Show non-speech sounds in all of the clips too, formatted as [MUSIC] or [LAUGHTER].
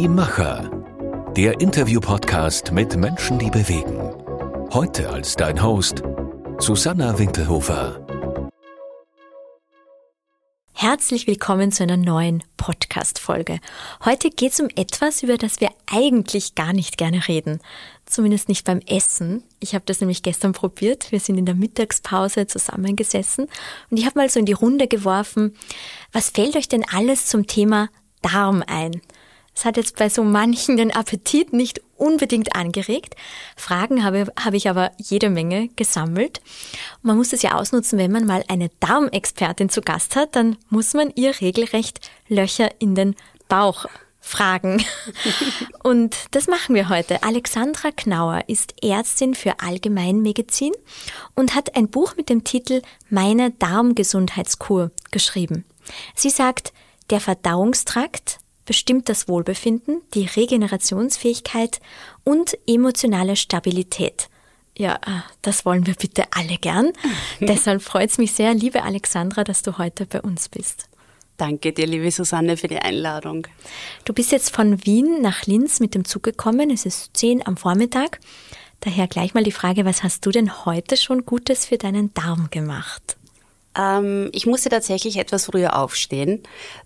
Die Macher. Der Interview-Podcast mit Menschen, die bewegen. Heute als dein Host Susanna Winkelhofer. Herzlich willkommen zu einer neuen Podcast-Folge. Heute geht es um etwas, über das wir eigentlich gar nicht gerne reden. Zumindest nicht beim Essen. Ich habe das nämlich gestern probiert. Wir sind in der Mittagspause zusammengesessen und ich habe mal so in die Runde geworfen, was fällt euch denn alles zum Thema Darm ein? Es hat jetzt bei so manchen den Appetit nicht unbedingt angeregt. Fragen habe, habe ich aber jede Menge gesammelt. Und man muss es ja ausnutzen, wenn man mal eine Darmexpertin zu Gast hat, dann muss man ihr regelrecht Löcher in den Bauch fragen. [LAUGHS] Und das machen wir heute. Alexandra Knauer ist Ärztin für Allgemeinmedizin und hat ein Buch mit dem Titel Meine Darmgesundheitskur geschrieben. Sie sagt, der Verdauungstrakt bestimmt das Wohlbefinden, die Regenerationsfähigkeit und emotionale Stabilität. Ja, äh, das wollen wir bitte alle gern. [LAUGHS] Deshalb freut es mich sehr, liebe Alexandra, dass du heute bei uns bist. Danke dir, liebe Susanne, für die Einladung. Du bist jetzt von Wien nach Linz mit dem Zug gekommen. Es ist zehn am Vormittag. Daher gleich mal die Frage, was hast du denn heute schon Gutes für deinen Darm gemacht? Ähm, ich musste tatsächlich etwas früher aufstehen,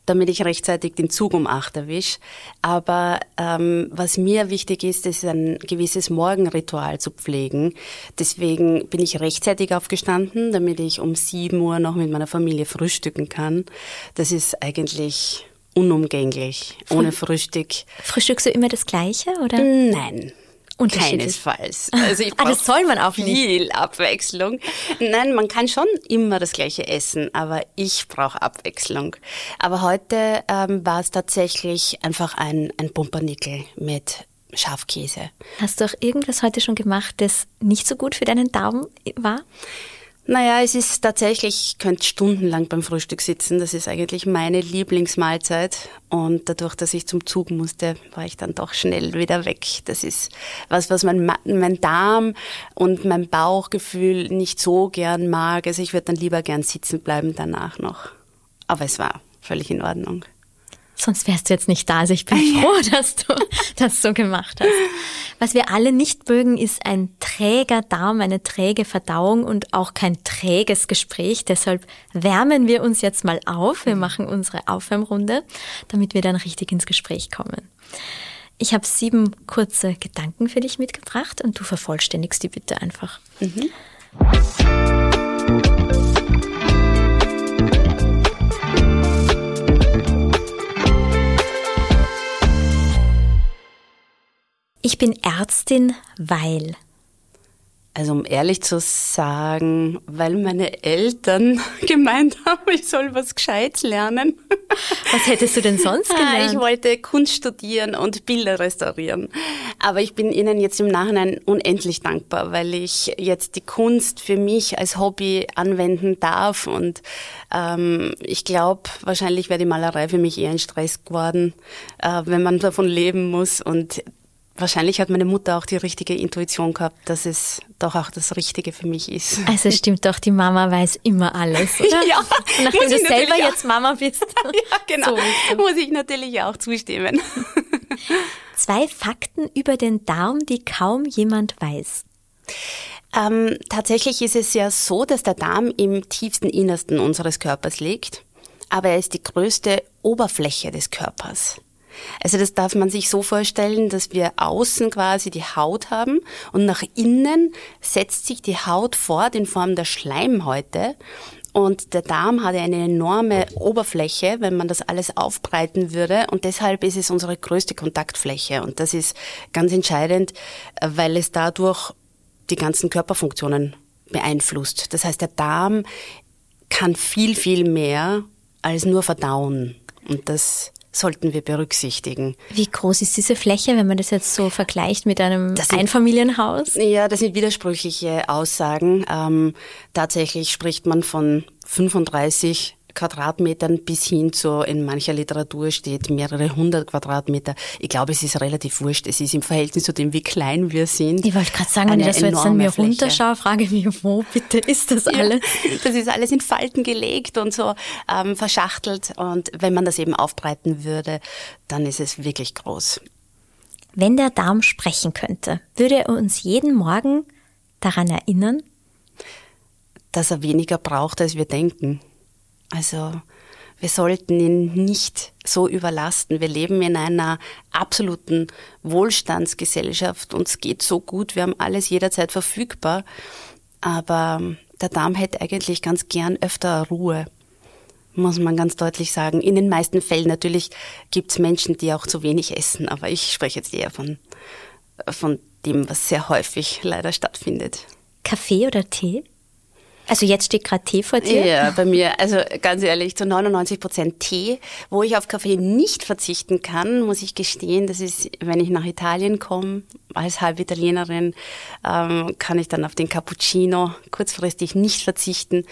damit ich rechtzeitig den Zug um acht erwische. Aber ähm, was mir wichtig ist, ist ein gewisses Morgenritual zu pflegen. Deswegen bin ich rechtzeitig aufgestanden, damit ich um sieben Uhr noch mit meiner Familie frühstücken kann. Das ist eigentlich unumgänglich. Ohne Frühstück. Frühstückst du immer das Gleiche, oder? Nein. Keinesfalls. Also ich ah, das soll man auch viel nicht. Abwechslung. Nein, man kann schon immer das gleiche essen, aber ich brauche Abwechslung. Aber heute ähm, war es tatsächlich einfach ein, ein Pumpernickel mit Schafkäse. Hast du auch irgendwas heute schon gemacht, das nicht so gut für deinen Darm war? Naja, es ist tatsächlich, ich könnte stundenlang beim Frühstück sitzen. Das ist eigentlich meine Lieblingsmahlzeit. Und dadurch, dass ich zum Zug musste, war ich dann doch schnell wieder weg. Das ist was, was mein, mein Darm und mein Bauchgefühl nicht so gern mag. Also ich würde dann lieber gern sitzen bleiben danach noch. Aber es war völlig in Ordnung. Sonst wärst du jetzt nicht da. Also ich bin froh, dass du [LAUGHS] das so gemacht hast. Was wir alle nicht mögen, ist ein träger Darm, eine träge Verdauung und auch kein träges Gespräch. Deshalb wärmen wir uns jetzt mal auf. Wir machen unsere Aufwärmrunde, damit wir dann richtig ins Gespräch kommen. Ich habe sieben kurze Gedanken für dich mitgebracht und du vervollständigst die bitte einfach. Mhm. Ich bin Ärztin, weil. Also um ehrlich zu sagen, weil meine Eltern [LAUGHS] gemeint haben, ich soll was Gescheites lernen. [LAUGHS] Was hättest du denn sonst ah, gelernt? Ich wollte Kunst studieren und Bilder restaurieren. Aber ich bin ihnen jetzt im Nachhinein unendlich dankbar, weil ich jetzt die Kunst für mich als Hobby anwenden darf. Und ähm, ich glaube, wahrscheinlich wäre die Malerei für mich eher ein Stress geworden, äh, wenn man davon leben muss. Und Wahrscheinlich hat meine Mutter auch die richtige Intuition gehabt, dass es doch auch das Richtige für mich ist. Also stimmt doch, die Mama weiß immer alles, [LAUGHS] oder? ja. Nachdem du selber jetzt Mama bist. [LAUGHS] ja, genau. So muss ich natürlich auch zustimmen. [LAUGHS] Zwei Fakten über den Darm, die kaum jemand weiß. Ähm, tatsächlich ist es ja so, dass der Darm im tiefsten Innersten unseres Körpers liegt, aber er ist die größte Oberfläche des Körpers. Also das darf man sich so vorstellen, dass wir außen quasi die Haut haben und nach innen setzt sich die Haut fort in Form der Schleimhäute und der Darm hat eine enorme Oberfläche, wenn man das alles aufbreiten würde. Und deshalb ist es unsere größte Kontaktfläche. Und das ist ganz entscheidend, weil es dadurch die ganzen Körperfunktionen beeinflusst. Das heißt, der Darm kann viel, viel mehr als nur verdauen. Und das sollten wir berücksichtigen. Wie groß ist diese Fläche, wenn man das jetzt so vergleicht mit einem sind, Einfamilienhaus? Ja, das sind widersprüchliche Aussagen. Ähm, tatsächlich spricht man von 35 Quadratmetern bis hin zu, in mancher Literatur steht mehrere hundert Quadratmeter. Ich glaube, es ist relativ wurscht. Es ist im Verhältnis zu dem, wie klein wir sind. Ich wollte gerade sagen, wenn ich das so jetzt an mir Fläche. runterschaue, frage ich mich, wo bitte ist das alles? Ja, das ist alles in Falten gelegt und so ähm, verschachtelt. Und wenn man das eben aufbreiten würde, dann ist es wirklich groß. Wenn der Darm sprechen könnte, würde er uns jeden Morgen daran erinnern? Dass er weniger braucht, als wir denken. Also wir sollten ihn nicht so überlasten. Wir leben in einer absoluten Wohlstandsgesellschaft. Uns geht so gut. Wir haben alles jederzeit verfügbar. Aber der Darm hätte eigentlich ganz gern öfter Ruhe muss man ganz deutlich sagen. In den meisten Fällen natürlich gibt es Menschen, die auch zu wenig essen, aber ich spreche jetzt eher von, von dem, was sehr häufig leider stattfindet. Kaffee oder Tee? Also jetzt steht gerade Tee vor dir? Ja, bei mir, also ganz ehrlich, zu 99 Prozent Tee. Wo ich auf Kaffee nicht verzichten kann, muss ich gestehen, das ist, wenn ich nach Italien komme, als Halbitalienerin, ähm, kann ich dann auf den Cappuccino kurzfristig nicht verzichten.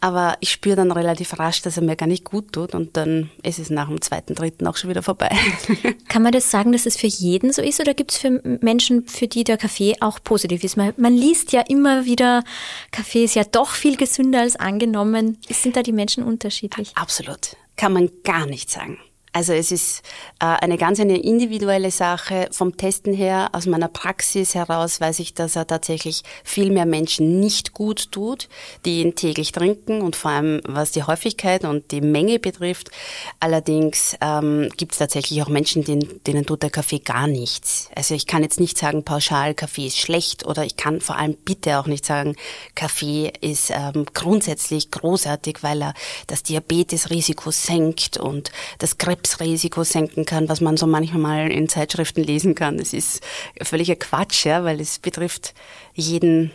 Aber ich spüre dann relativ rasch, dass er mir gar nicht gut tut und dann ist es nach dem zweiten, dritten auch schon wieder vorbei. [LAUGHS] Kann man das sagen, dass es für jeden so ist oder gibt es für Menschen, für die der Kaffee auch positiv ist? Man, man liest ja immer wieder, Kaffee ist ja doch viel gesünder als angenommen. Sind da die Menschen unterschiedlich? Absolut. Kann man gar nicht sagen. Also es ist äh, eine ganz eine individuelle Sache. Vom Testen her, aus meiner Praxis heraus weiß ich, dass er tatsächlich viel mehr Menschen nicht gut tut, die ihn täglich trinken und vor allem was die Häufigkeit und die Menge betrifft. Allerdings ähm, gibt es tatsächlich auch Menschen, denen, denen tut der Kaffee gar nichts. Also ich kann jetzt nicht sagen, pauschal Kaffee ist schlecht oder ich kann vor allem bitte auch nicht sagen, Kaffee ist ähm, grundsätzlich großartig, weil er das Diabetesrisiko senkt und das Krebs Krebsrisiko senken kann, was man so manchmal in Zeitschriften lesen kann. Das ist völliger Quatsch, ja, weil es betrifft jeden,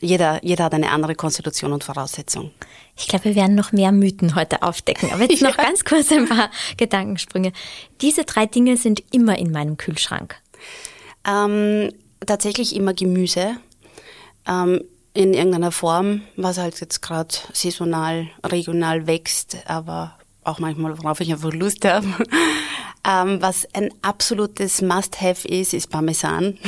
jeder, jeder hat eine andere Konstitution und Voraussetzung. Ich glaube, wir werden noch mehr Mythen heute aufdecken. Aber jetzt [LAUGHS] noch ja. ganz kurz ein paar Gedankensprünge. Diese drei Dinge sind immer in meinem Kühlschrank. Ähm, tatsächlich immer Gemüse. Ähm, in irgendeiner Form, was halt jetzt gerade saisonal, regional wächst, aber auch manchmal, worauf ich einfach Lust habe. [LAUGHS] Ähm, was ein absolutes Must-Have ist, ist Parmesan.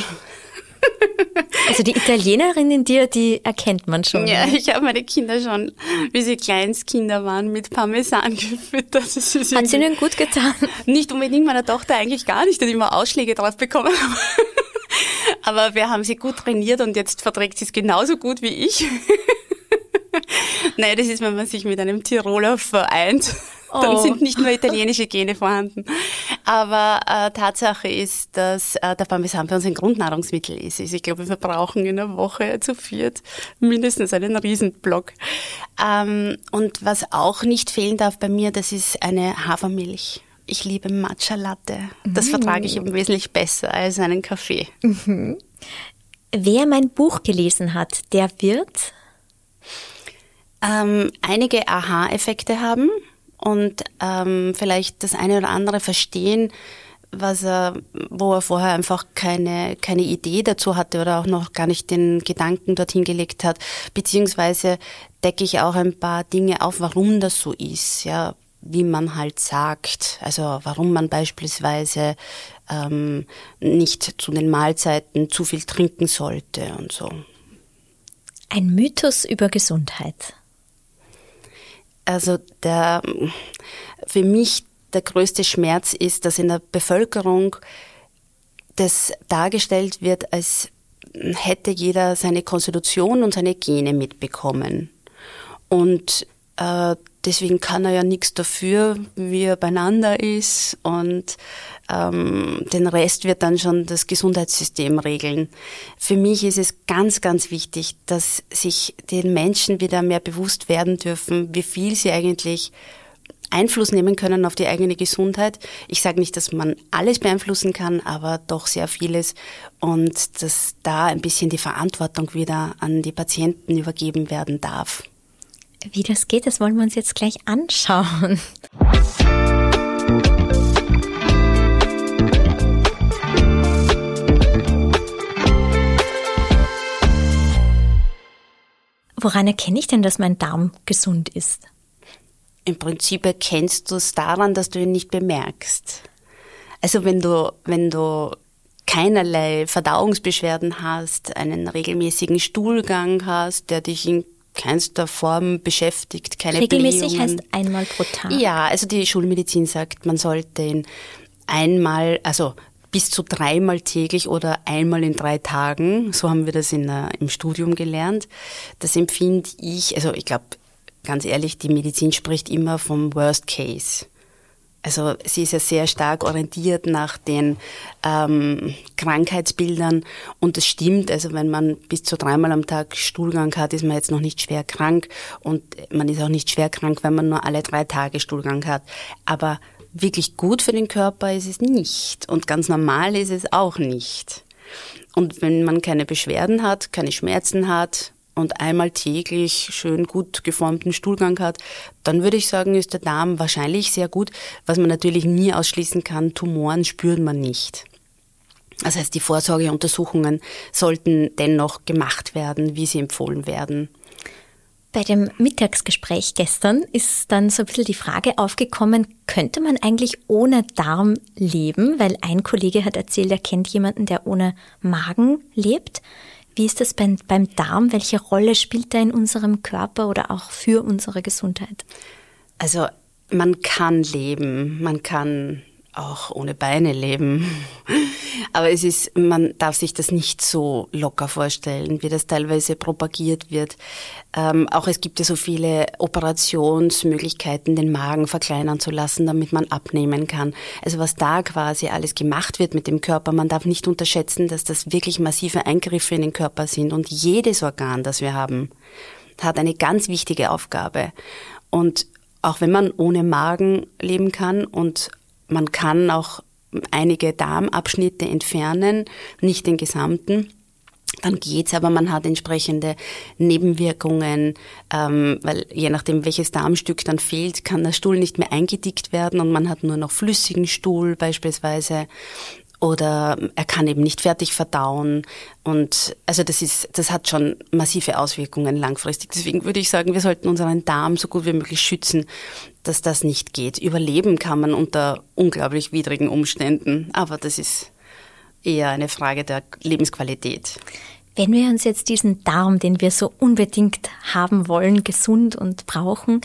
Also die Italienerin in dir, die erkennt man schon. Ja, ne? ich habe meine Kinder schon, wie sie Kleinstkinder waren, mit Parmesan [LAUGHS] gefüttert. Hat sie ihnen gut getan? Nicht unbedingt meiner Tochter eigentlich gar nicht, die immer Ausschläge drauf bekommen. [LAUGHS] Aber wir haben sie gut trainiert und jetzt verträgt sie es genauso gut wie ich. Nein, das ist, wenn man sich mit einem Tiroler vereint. [LAUGHS] Dann oh. sind nicht nur italienische Gene vorhanden. Aber äh, Tatsache ist, dass äh, der Parmesan bei uns ein Grundnahrungsmittel ist. Also ich glaube, wir brauchen in der Woche zu viert mindestens einen Riesenblock. Ähm, und was auch nicht fehlen darf bei mir, das ist eine Hafermilch. Ich liebe Matcha Latte. Das mm. vertrage ich eben wesentlich besser als einen Kaffee. Mhm. Wer mein Buch gelesen hat, der wird ähm, einige Aha-Effekte haben und ähm, vielleicht das eine oder andere verstehen, was er, wo er vorher einfach keine, keine Idee dazu hatte oder auch noch gar nicht den Gedanken dorthin gelegt hat. Beziehungsweise decke ich auch ein paar Dinge auf, warum das so ist, ja, wie man halt sagt. Also warum man beispielsweise ähm, nicht zu den Mahlzeiten zu viel trinken sollte und so. Ein Mythos über Gesundheit. Also der, für mich der größte Schmerz ist, dass in der Bevölkerung das dargestellt wird, als hätte jeder seine Konstitution und seine Gene mitbekommen. Und äh, deswegen kann er ja nichts dafür, wie er beieinander ist und ähm, den Rest wird dann schon das Gesundheitssystem regeln. Für mich ist es ganz, ganz wichtig, dass sich den Menschen wieder mehr bewusst werden dürfen, wie viel sie eigentlich Einfluss nehmen können auf die eigene Gesundheit. Ich sage nicht, dass man alles beeinflussen kann, aber doch sehr vieles und dass da ein bisschen die Verantwortung wieder an die Patienten übergeben werden darf. Wie das geht, das wollen wir uns jetzt gleich anschauen. Woran erkenne ich denn, dass mein Darm gesund ist? im Prinzip erkennst du es daran, dass du ihn nicht bemerkst. Also wenn du, wenn du keinerlei Verdauungsbeschwerden hast, einen regelmäßigen Stuhlgang hast, der dich in keinster Form beschäftigt, keine Regelmäßig heißt einmal pro Tag. Ja, also die Schulmedizin sagt, man sollte ihn einmal, also bis zu dreimal täglich oder einmal in drei Tagen, so haben wir das in, uh, im Studium gelernt. Das empfinde ich, also ich glaube, ganz ehrlich, die Medizin spricht immer vom Worst Case. Also sie ist ja sehr stark orientiert nach den ähm, Krankheitsbildern und es stimmt, also wenn man bis zu dreimal am Tag Stuhlgang hat, ist man jetzt noch nicht schwer krank und man ist auch nicht schwer krank, wenn man nur alle drei Tage Stuhlgang hat. Aber wirklich gut für den Körper ist es nicht und ganz normal ist es auch nicht. Und wenn man keine Beschwerden hat, keine Schmerzen hat, und einmal täglich schön gut geformten Stuhlgang hat, dann würde ich sagen, ist der Darm wahrscheinlich sehr gut. Was man natürlich nie ausschließen kann, Tumoren spürt man nicht. Das heißt, die Vorsorgeuntersuchungen sollten dennoch gemacht werden, wie sie empfohlen werden. Bei dem Mittagsgespräch gestern ist dann so ein bisschen die Frage aufgekommen, könnte man eigentlich ohne Darm leben? Weil ein Kollege hat erzählt, er kennt jemanden, der ohne Magen lebt. Wie ist das beim, beim Darm? Welche Rolle spielt er in unserem Körper oder auch für unsere Gesundheit? Also man kann leben, man kann auch ohne Beine leben. [LAUGHS] Aber es ist, man darf sich das nicht so locker vorstellen, wie das teilweise propagiert wird. Ähm, auch es gibt ja so viele Operationsmöglichkeiten, den Magen verkleinern zu lassen, damit man abnehmen kann. Also was da quasi alles gemacht wird mit dem Körper, man darf nicht unterschätzen, dass das wirklich massive Eingriffe in den Körper sind. Und jedes Organ, das wir haben, hat eine ganz wichtige Aufgabe. Und auch wenn man ohne Magen leben kann und man kann auch einige Darmabschnitte entfernen, nicht den gesamten. Dann geht's, aber man hat entsprechende Nebenwirkungen, ähm, weil je nachdem, welches Darmstück dann fehlt, kann der Stuhl nicht mehr eingedickt werden und man hat nur noch flüssigen Stuhl beispielsweise oder er kann eben nicht fertig verdauen. Und also das ist, das hat schon massive Auswirkungen langfristig. Deswegen würde ich sagen, wir sollten unseren Darm so gut wie möglich schützen, dass das nicht geht. Überleben kann man unter unglaublich widrigen Umständen, aber das ist eher eine Frage der Lebensqualität. Wenn wir uns jetzt diesen Darm, den wir so unbedingt haben wollen, gesund und brauchen,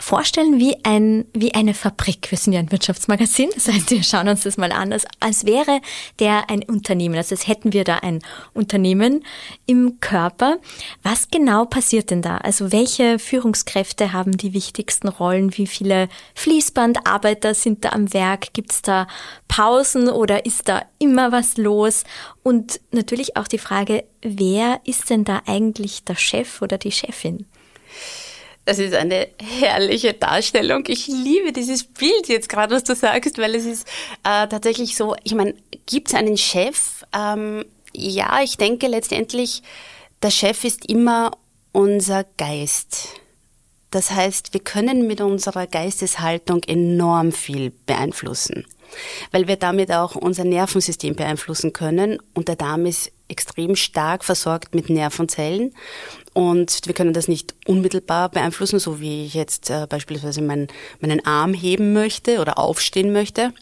vorstellen wie, ein, wie eine Fabrik. Wir sind ja ein Wirtschaftsmagazin, das heißt, wir schauen uns das mal an, als, als wäre der ein Unternehmen. Also als hätten wir da ein Unternehmen im Körper. Was genau passiert denn da? Also welche Führungskräfte haben die wichtigsten Rollen? Wie viele Fließbandarbeiter sind da am Werk? Gibt es da Pausen oder ist da immer was los? Und natürlich auch die Frage, wer ist denn da eigentlich der Chef oder die Chefin? Das ist eine herrliche Darstellung. Ich liebe dieses Bild jetzt gerade, was du sagst, weil es ist äh, tatsächlich so, ich meine, gibt es einen Chef? Ähm, ja, ich denke letztendlich, der Chef ist immer unser Geist. Das heißt, wir können mit unserer Geisteshaltung enorm viel beeinflussen, weil wir damit auch unser Nervensystem beeinflussen können und der Darm ist extrem stark versorgt mit Nervenzellen und wir können das nicht unmittelbar beeinflussen, so wie ich jetzt äh, beispielsweise mein, meinen Arm heben möchte oder aufstehen möchte.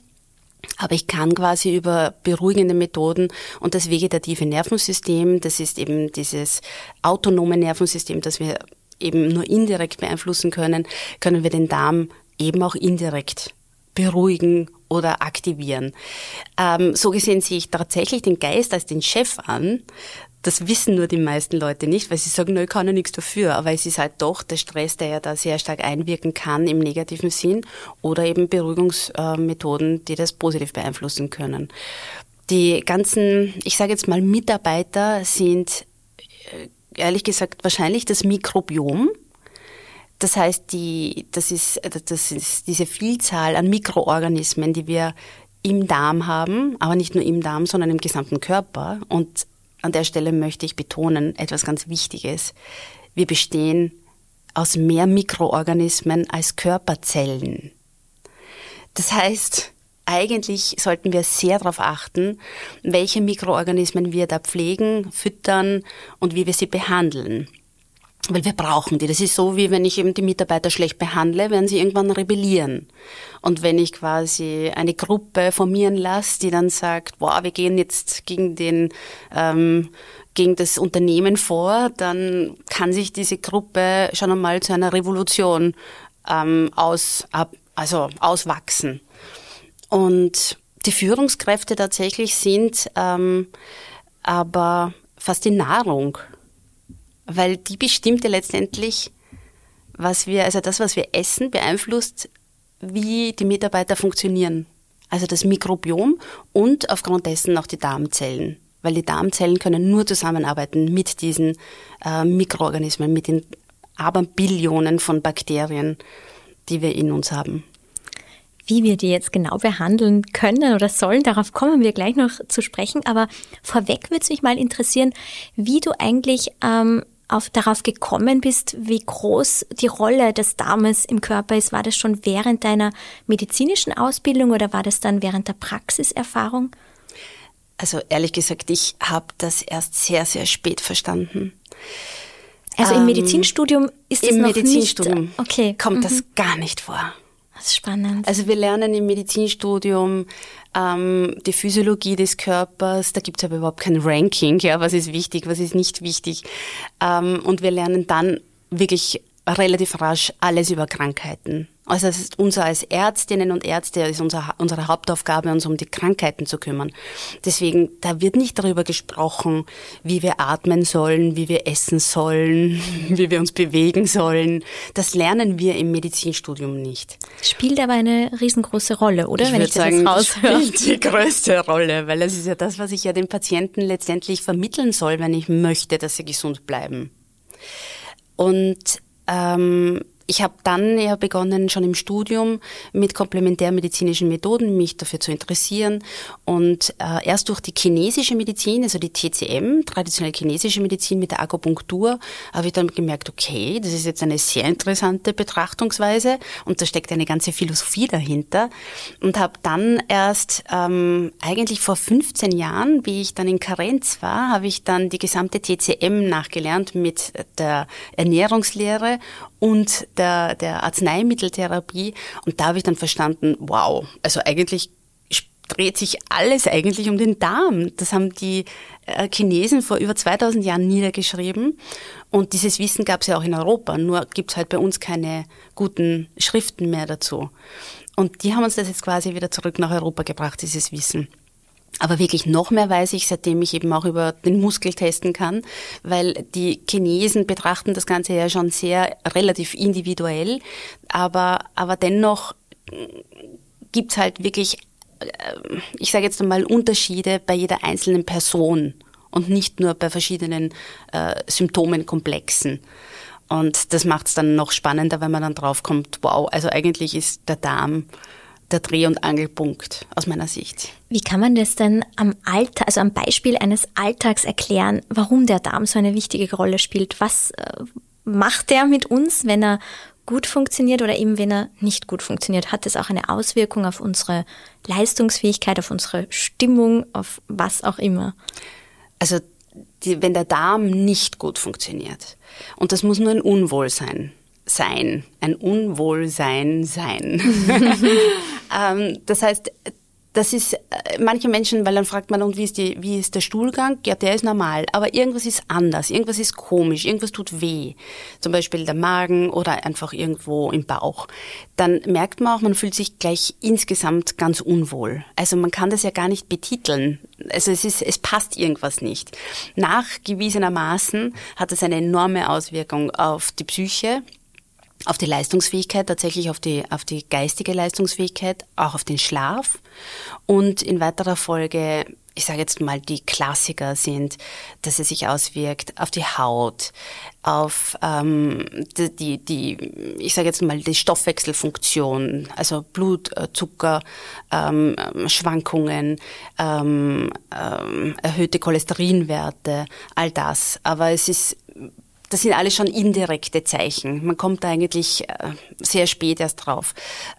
Aber ich kann quasi über beruhigende Methoden und das vegetative Nervensystem, das ist eben dieses autonome Nervensystem, das wir eben nur indirekt beeinflussen können, können wir den Darm eben auch indirekt beruhigen oder aktivieren. Ähm, so gesehen sehe ich tatsächlich den Geist als den Chef an. Das wissen nur die meisten Leute nicht, weil sie sagen, nö, ich kann ja nichts dafür. Aber es ist halt doch der Stress, der ja da sehr stark einwirken kann im negativen Sinn oder eben Beruhigungsmethoden, die das positiv beeinflussen können. Die ganzen, ich sage jetzt mal, Mitarbeiter sind äh, ehrlich gesagt wahrscheinlich das Mikrobiom das heißt, die, das, ist, das ist diese Vielzahl an Mikroorganismen, die wir im Darm haben, aber nicht nur im Darm, sondern im gesamten Körper. Und an der Stelle möchte ich betonen, etwas ganz Wichtiges. Wir bestehen aus mehr Mikroorganismen als Körperzellen. Das heißt, eigentlich sollten wir sehr darauf achten, welche Mikroorganismen wir da pflegen, füttern und wie wir sie behandeln. Weil wir brauchen die. Das ist so, wie wenn ich eben die Mitarbeiter schlecht behandle, werden sie irgendwann rebellieren. Und wenn ich quasi eine Gruppe formieren lasse, die dann sagt, boah, wir gehen jetzt gegen den, ähm, gegen das Unternehmen vor, dann kann sich diese Gruppe schon einmal zu einer Revolution ähm, aus, ab, also auswachsen. Und die Führungskräfte tatsächlich sind ähm, aber fast die Nahrung weil die bestimmt ja letztendlich, was wir, also das, was wir essen, beeinflusst, wie die Mitarbeiter funktionieren. Also das Mikrobiom und aufgrund dessen auch die Darmzellen. Weil die Darmzellen können nur zusammenarbeiten mit diesen äh, Mikroorganismen, mit den Aberbillionen von Bakterien, die wir in uns haben. Wie wir die jetzt genau behandeln können oder sollen, darauf kommen wir gleich noch zu sprechen. Aber vorweg würde es mich mal interessieren, wie du eigentlich ähm, auf, darauf gekommen bist, wie groß die Rolle des Darmes im Körper ist? War das schon während deiner medizinischen Ausbildung oder war das dann während der Praxiserfahrung? Also ehrlich gesagt, ich habe das erst sehr, sehr spät verstanden. Also im ähm, Medizinstudium ist es Im noch Medizinstudium nicht, okay. kommt mhm. das gar nicht vor. Das ist spannend. Also wir lernen im Medizinstudium ähm, die Physiologie des Körpers, da gibt es aber überhaupt kein Ranking, ja, was ist wichtig, was ist nicht wichtig. Ähm, und wir lernen dann wirklich relativ rasch alles über Krankheiten. Also es ist unser als Ärztinnen und Ärzte ist unser, unsere Hauptaufgabe, uns um die Krankheiten zu kümmern. Deswegen, da wird nicht darüber gesprochen, wie wir atmen sollen, wie wir essen sollen, [LAUGHS] wie wir uns bewegen sollen. Das lernen wir im Medizinstudium nicht. Spielt aber eine riesengroße Rolle, oder? Ich Wenn ich das sagen, raushöre. Spielt die größte Rolle, weil das ist ja das, was ich ja den Patienten letztendlich vermitteln soll, wenn ich möchte, dass sie gesund bleiben. Und ähm, ich habe dann ja begonnen, schon im Studium mit komplementärmedizinischen Methoden mich dafür zu interessieren. Und äh, erst durch die chinesische Medizin, also die TCM, traditionell chinesische Medizin mit der Akupunktur, habe ich dann gemerkt, okay, das ist jetzt eine sehr interessante Betrachtungsweise und da steckt eine ganze Philosophie dahinter. Und habe dann erst ähm, eigentlich vor 15 Jahren, wie ich dann in Karenz war, habe ich dann die gesamte TCM nachgelernt mit der Ernährungslehre und der, der Arzneimitteltherapie. Und da habe ich dann verstanden, wow, also eigentlich dreht sich alles eigentlich um den Darm. Das haben die äh, Chinesen vor über 2000 Jahren niedergeschrieben. Und dieses Wissen gab es ja auch in Europa, nur gibt es halt bei uns keine guten Schriften mehr dazu. Und die haben uns das jetzt quasi wieder zurück nach Europa gebracht, dieses Wissen. Aber wirklich noch mehr weiß ich, seitdem ich eben auch über den Muskel testen kann, weil die Chinesen betrachten das Ganze ja schon sehr relativ individuell, aber, aber dennoch gibt's halt wirklich, äh, ich sage jetzt einmal, Unterschiede bei jeder einzelnen Person und nicht nur bei verschiedenen äh, Symptomenkomplexen. Und das macht's dann noch spannender, wenn man dann draufkommt, wow, also eigentlich ist der Darm der Dreh- und Angelpunkt aus meiner Sicht. Wie kann man das denn am Alltag, also am Beispiel eines Alltags erklären, warum der Darm so eine wichtige Rolle spielt? Was äh, macht der mit uns, wenn er gut funktioniert oder eben wenn er nicht gut funktioniert? Hat das auch eine Auswirkung auf unsere Leistungsfähigkeit, auf unsere Stimmung, auf was auch immer? Also die, wenn der Darm nicht gut funktioniert, und das muss nur ein Unwohlsein sein, ein Unwohlsein sein. [LAUGHS] ähm, das heißt, das ist äh, manche Menschen, weil dann fragt man, und wie ist, die, wie ist der Stuhlgang? Ja, der ist normal, aber irgendwas ist anders, irgendwas ist komisch, irgendwas tut weh. Zum Beispiel der Magen oder einfach irgendwo im Bauch. Dann merkt man auch, man fühlt sich gleich insgesamt ganz unwohl. Also man kann das ja gar nicht betiteln. Also es ist, es passt irgendwas nicht. Nachgewiesenermaßen hat es eine enorme Auswirkung auf die Psyche, auf die Leistungsfähigkeit, tatsächlich auf die, auf die geistige Leistungsfähigkeit, auch auf den Schlaf. Und in weiterer Folge, ich sage jetzt mal, die Klassiker sind, dass es sich auswirkt auf die Haut, auf ähm, die, die, die, ich sage jetzt mal, die Stoffwechselfunktion, also Blutzucker, ähm, Schwankungen, ähm, ähm, erhöhte Cholesterinwerte, all das. Aber es ist das sind alles schon indirekte Zeichen. Man kommt da eigentlich äh, sehr spät erst drauf.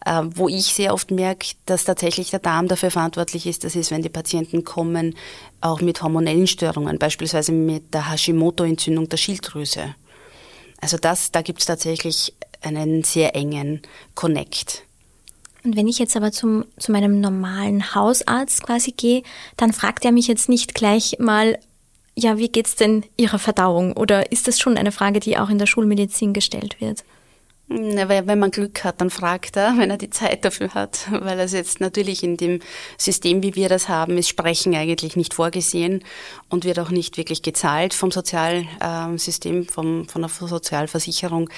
Äh, wo ich sehr oft merke, dass tatsächlich der Darm dafür verantwortlich ist, das ist, wenn die Patienten kommen, auch mit hormonellen Störungen, beispielsweise mit der Hashimoto-Entzündung der Schilddrüse. Also das, da gibt es tatsächlich einen sehr engen Connect. Und wenn ich jetzt aber zum, zu meinem normalen Hausarzt quasi gehe, dann fragt er mich jetzt nicht gleich mal, ja, wie geht's denn Ihrer Verdauung? Oder ist das schon eine Frage, die auch in der Schulmedizin gestellt wird? Wenn man Glück hat, dann fragt er, [LAUGHS] wenn er die Zeit dafür hat, weil es jetzt natürlich in dem System, wie wir das haben, ist Sprechen eigentlich nicht vorgesehen und wird auch nicht wirklich gezahlt vom Sozialsystem, vom, von der Sozialversicherung.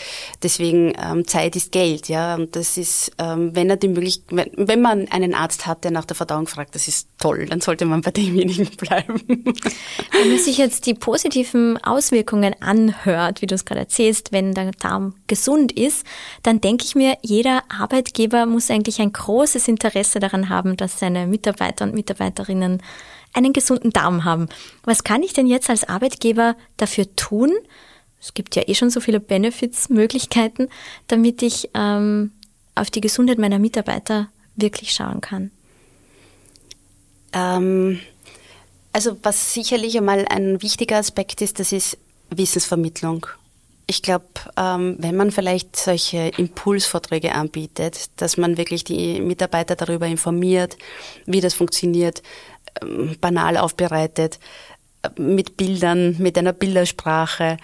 Deswegen ähm, Zeit ist Geld, ja. Und das ist, ähm, wenn er die Möglichkeit, wenn man einen Arzt hat, der nach der Verdauung fragt, das ist toll, dann sollte man bei demjenigen [LAUGHS] bleiben. Wenn man sich jetzt die positiven Auswirkungen anhört, wie du es gerade erzählst, wenn der Darm gesund ist, dann denke ich mir, jeder Arbeitgeber muss eigentlich ein großes Interesse daran haben, dass seine Mitarbeiter und Mitarbeiterinnen einen gesunden Darm haben. Was kann ich denn jetzt als Arbeitgeber dafür tun? Es gibt ja eh schon so viele Benefits, Möglichkeiten, damit ich ähm, auf die Gesundheit meiner Mitarbeiter wirklich schauen kann. Ähm, also was sicherlich einmal ein wichtiger Aspekt ist, das ist Wissensvermittlung. Ich glaube, ähm, wenn man vielleicht solche Impulsvorträge anbietet, dass man wirklich die Mitarbeiter darüber informiert, wie das funktioniert, ähm, banal aufbereitet, äh, mit Bildern, mit einer Bildersprache,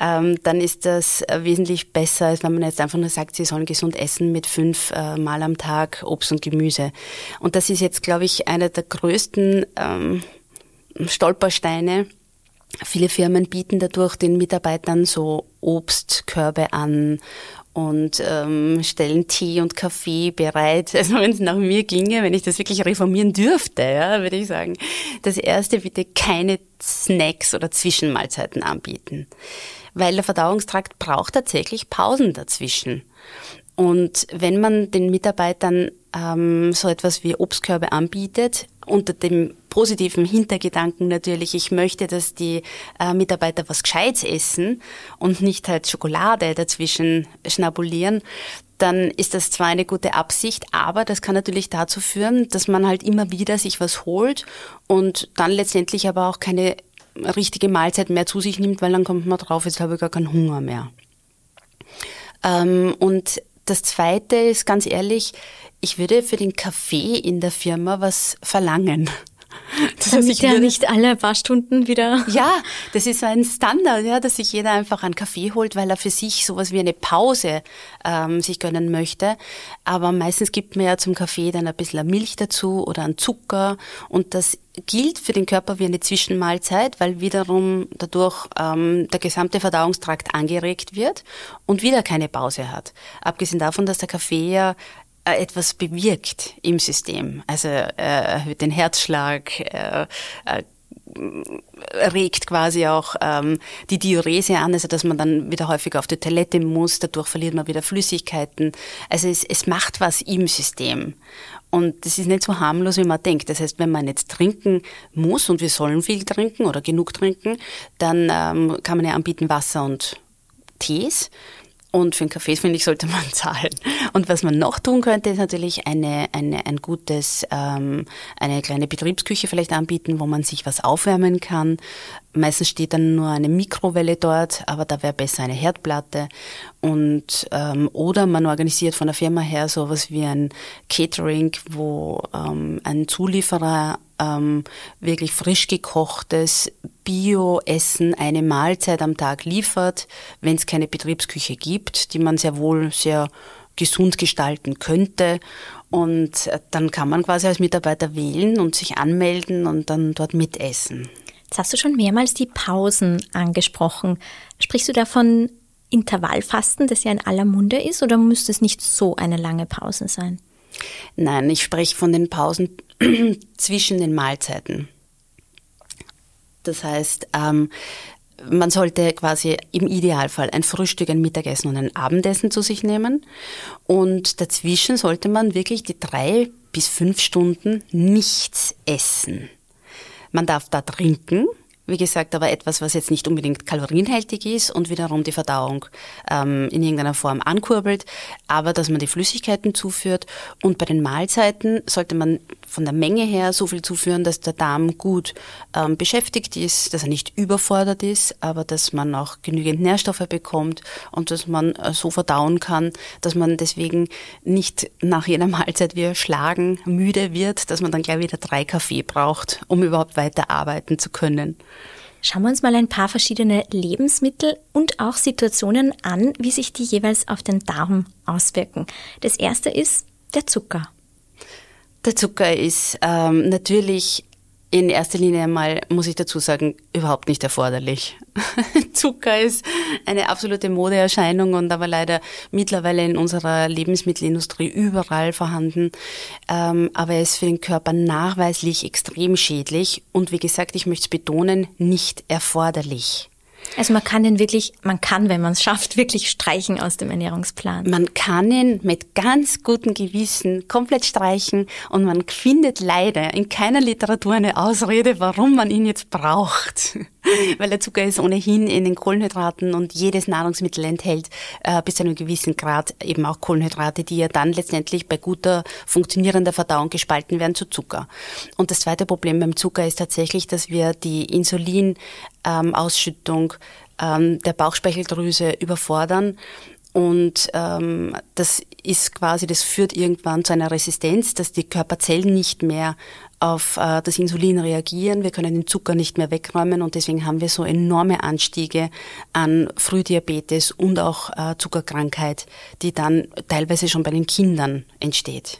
ähm, dann ist das wesentlich besser, als wenn man jetzt einfach nur sagt, sie sollen gesund essen mit fünf äh, Mal am Tag Obst und Gemüse. Und das ist jetzt, glaube ich, einer der größten ähm, Stolpersteine, Viele Firmen bieten dadurch den Mitarbeitern so Obstkörbe an und ähm, stellen Tee und Kaffee bereit. [LAUGHS] Also wenn es nach mir ginge, wenn ich das wirklich reformieren dürfte, ja, würde ich sagen, das erste bitte keine Snacks oder Zwischenmahlzeiten anbieten. Weil der Verdauungstrakt braucht tatsächlich Pausen dazwischen. Und wenn man den Mitarbeitern ähm, so etwas wie Obstkörbe anbietet, unter dem positiven Hintergedanken natürlich, ich möchte, dass die äh, Mitarbeiter was Gescheites essen und nicht halt Schokolade dazwischen schnabulieren, dann ist das zwar eine gute Absicht, aber das kann natürlich dazu führen, dass man halt immer wieder sich was holt und dann letztendlich aber auch keine richtige Mahlzeit mehr zu sich nimmt, weil dann kommt man drauf, jetzt habe ich gar keinen Hunger mehr. Ähm, und das Zweite ist ganz ehrlich, ich würde für den Kaffee in der Firma was verlangen. Das Damit heißt, ja nicht alle paar Stunden wieder. Ja, das ist ein Standard, ja, dass sich jeder einfach einen Kaffee holt, weil er für sich sowas wie eine Pause ähm, sich gönnen möchte. Aber meistens gibt man ja zum Kaffee dann ein bisschen Milch dazu oder einen Zucker und das gilt für den Körper wie eine Zwischenmahlzeit, weil wiederum dadurch ähm, der gesamte Verdauungstrakt angeregt wird und wieder keine Pause hat. Abgesehen davon, dass der Kaffee ja etwas bewirkt im System. Also äh, erhöht den Herzschlag, äh, äh, regt quasi auch ähm, die Diurese an, also dass man dann wieder häufiger auf die Toilette muss, dadurch verliert man wieder Flüssigkeiten. Also es, es macht was im System. Und das ist nicht so harmlos, wie man denkt. Das heißt, wenn man jetzt trinken muss und wir sollen viel trinken oder genug trinken, dann ähm, kann man ja anbieten Wasser und Tees. Und für einen Kaffee, finde ich, sollte man [LAUGHS] zahlen. Und was man noch tun könnte, ist natürlich eine, eine, ein gutes, ähm, eine kleine Betriebsküche vielleicht anbieten, wo man sich was aufwärmen kann. Meistens steht dann nur eine Mikrowelle dort, aber da wäre besser eine Herdplatte. Und ähm, oder man organisiert von der Firma her sowas wie ein Catering, wo ähm, ein Zulieferer ähm, wirklich frisch gekochtes Bio-Essen eine Mahlzeit am Tag liefert, wenn es keine Betriebsküche gibt, die man sehr wohl sehr gesund gestalten könnte. Und äh, dann kann man quasi als Mitarbeiter wählen und sich anmelden und dann dort mitessen. Jetzt hast du schon mehrmals die Pausen angesprochen. Sprichst du davon Intervallfasten, das ja in aller Munde ist, oder müsste es nicht so eine lange Pause sein? Nein, ich spreche von den Pausen [CLEARS THROAT] zwischen den Mahlzeiten. Das heißt, ähm, man sollte quasi im Idealfall ein Frühstück, ein Mittagessen und ein Abendessen zu sich nehmen. Und dazwischen sollte man wirklich die drei bis fünf Stunden nichts essen. Man darf da trinken, wie gesagt, aber etwas, was jetzt nicht unbedingt kalorienhaltig ist und wiederum die Verdauung ähm, in irgendeiner Form ankurbelt, aber dass man die Flüssigkeiten zuführt. Und bei den Mahlzeiten sollte man von der Menge her so viel zuführen, dass der Darm gut ähm, beschäftigt ist, dass er nicht überfordert ist, aber dass man auch genügend Nährstoffe bekommt und dass man äh, so verdauen kann, dass man deswegen nicht nach jeder [LAUGHS] Mahlzeit wie schlagen müde wird, dass man dann gleich wieder drei Kaffee braucht, um überhaupt weiter arbeiten zu können. Schauen wir uns mal ein paar verschiedene Lebensmittel und auch Situationen an, wie sich die jeweils auf den Darm auswirken. Das erste ist der Zucker. Der Zucker ist ähm, natürlich in erster Linie einmal, muss ich dazu sagen, überhaupt nicht erforderlich. [LAUGHS] Zucker ist eine absolute Modeerscheinung und aber leider mittlerweile in unserer Lebensmittelindustrie überall vorhanden. Ähm, aber er ist für den Körper nachweislich extrem schädlich und wie gesagt, ich möchte es betonen, nicht erforderlich. Also man kann den wirklich, man kann, wenn man es schafft, [LAUGHS] wirklich streichen aus dem Ernährungsplan. Man kann ihn mit ganz gutem Gewissen komplett streichen und man findet leider in keiner Literatur eine Ausrede, warum man ihn jetzt braucht. [LAUGHS] Weil der Zucker ist ohnehin in den Kohlenhydraten und jedes Nahrungsmittel enthält äh, bis zu einem gewissen Grad eben auch Kohlenhydrate, die ja dann letztendlich bei guter funktionierender Verdauung gespalten werden zu Zucker. Und das zweite Problem beim Zucker ist tatsächlich, dass wir die Insulinausschüttung ähm, der Bauchspeicheldrüse überfordern und ähm, das ist quasi, das führt irgendwann zu einer Resistenz, dass die Körperzellen nicht mehr auf äh, das Insulin reagieren. Wir können den Zucker nicht mehr wegräumen und deswegen haben wir so enorme Anstiege an Frühdiabetes und auch äh, Zuckerkrankheit, die dann teilweise schon bei den Kindern entsteht.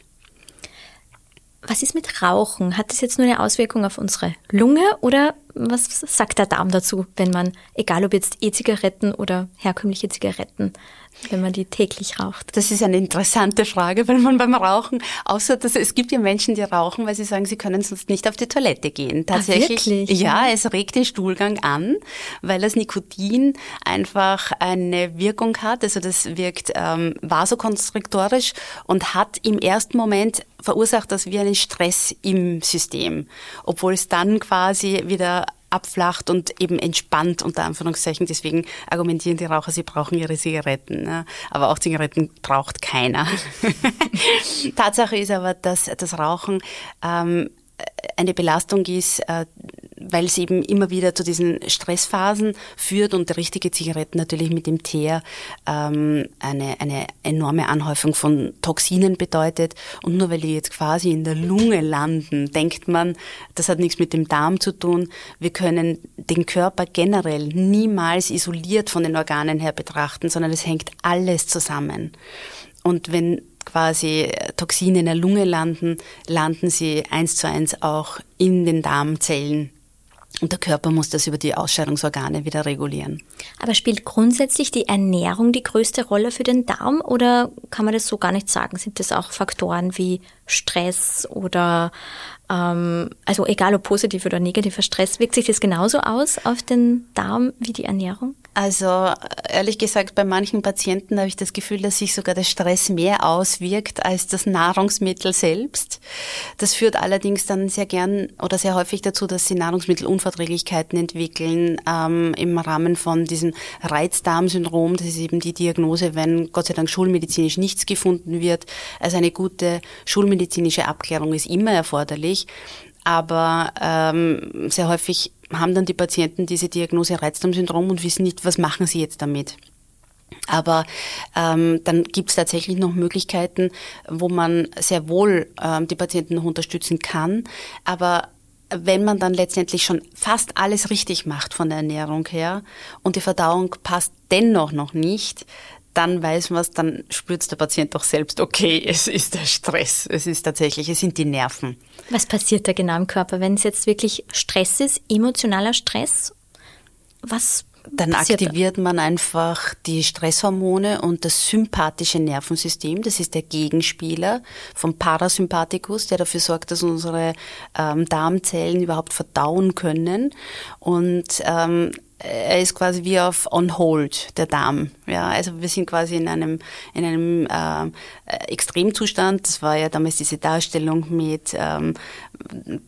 Was ist mit Rauchen? Hat das jetzt nur eine Auswirkung auf unsere Lunge oder was sagt der Darm dazu, wenn man, egal ob jetzt E-Zigaretten oder herkömmliche Zigaretten, wenn man die täglich raucht? Das ist eine interessante Frage, weil man beim Rauchen, außer dass es gibt ja Menschen, die rauchen, weil sie sagen, sie können sonst nicht auf die Toilette gehen. Tatsächlich. Ach, wirklich? Ja, es regt den Stuhlgang an, weil das Nikotin einfach eine Wirkung hat. Also das wirkt ähm, vasokonstriktorisch und hat im ersten Moment verursacht das wie einen Stress im System, obwohl es dann quasi wieder abflacht und eben entspannt, unter Anführungszeichen. Deswegen argumentieren die Raucher, sie brauchen ihre Zigaretten. Ne? Aber auch Zigaretten braucht keiner. [LAUGHS] Tatsache ist aber, dass das Rauchen ähm, eine Belastung ist, äh, weil es eben immer wieder zu diesen Stressphasen führt und der richtige Zigaretten natürlich mit dem Teer ähm, eine, eine enorme Anhäufung von Toxinen bedeutet. Und nur weil die jetzt quasi in der Lunge landen, denkt man, das hat nichts mit dem Darm zu tun. Wir können den Körper generell niemals isoliert von den Organen her betrachten, sondern es hängt alles zusammen. Und wenn quasi Toxine in der Lunge landen, landen sie eins zu eins auch in den Darmzellen und der Körper muss das über die Ausscheidungsorgane wieder regulieren. Aber spielt grundsätzlich die Ernährung die größte Rolle für den Darm oder kann man das so gar nicht sagen? Sind das auch Faktoren wie Stress oder ähm, also egal ob positiv oder negativer Stress, wirkt sich das genauso aus auf den Darm wie die Ernährung? Also ehrlich gesagt, bei manchen Patienten habe ich das Gefühl, dass sich sogar der Stress mehr auswirkt als das Nahrungsmittel selbst. Das führt allerdings dann sehr gern oder sehr häufig dazu, dass sie Nahrungsmittelunverträglichkeiten entwickeln ähm, im Rahmen von diesem Reizdarmsyndrom. Das ist eben die Diagnose, wenn Gott sei Dank schulmedizinisch nichts gefunden wird. Also eine gute schulmedizinische Abklärung ist immer erforderlich. Aber ähm, sehr häufig haben dann die Patienten diese Diagnose Reizdarmsyndrom und wissen nicht, was machen sie jetzt damit. Aber ähm, dann gibt es tatsächlich noch Möglichkeiten, wo man sehr wohl ähm, die Patienten noch unterstützen kann. Aber wenn man dann letztendlich schon fast alles richtig macht von der Ernährung her und die Verdauung passt dennoch noch nicht, dann weiß man es, dann spürt der Patient doch selbst, okay, [LAUGHS] es ist der Stress, es ist tatsächlich, es sind die Nerven. Was passiert da genau im Körper, wenn es jetzt wirklich Stress ist, emotionaler Stress? Was dann aktiviert man einfach die Stresshormone und das sympathische Nervensystem. Das ist der Gegenspieler vom Parasympathikus, der dafür sorgt, dass unsere ähm, Darmzellen überhaupt verdauen können. Und ähm, er ist quasi wie auf on hold, der Darm. Ja, also wir sind quasi in einem, in einem äh, Extremzustand. Das war ja damals diese Darstellung mit, ähm,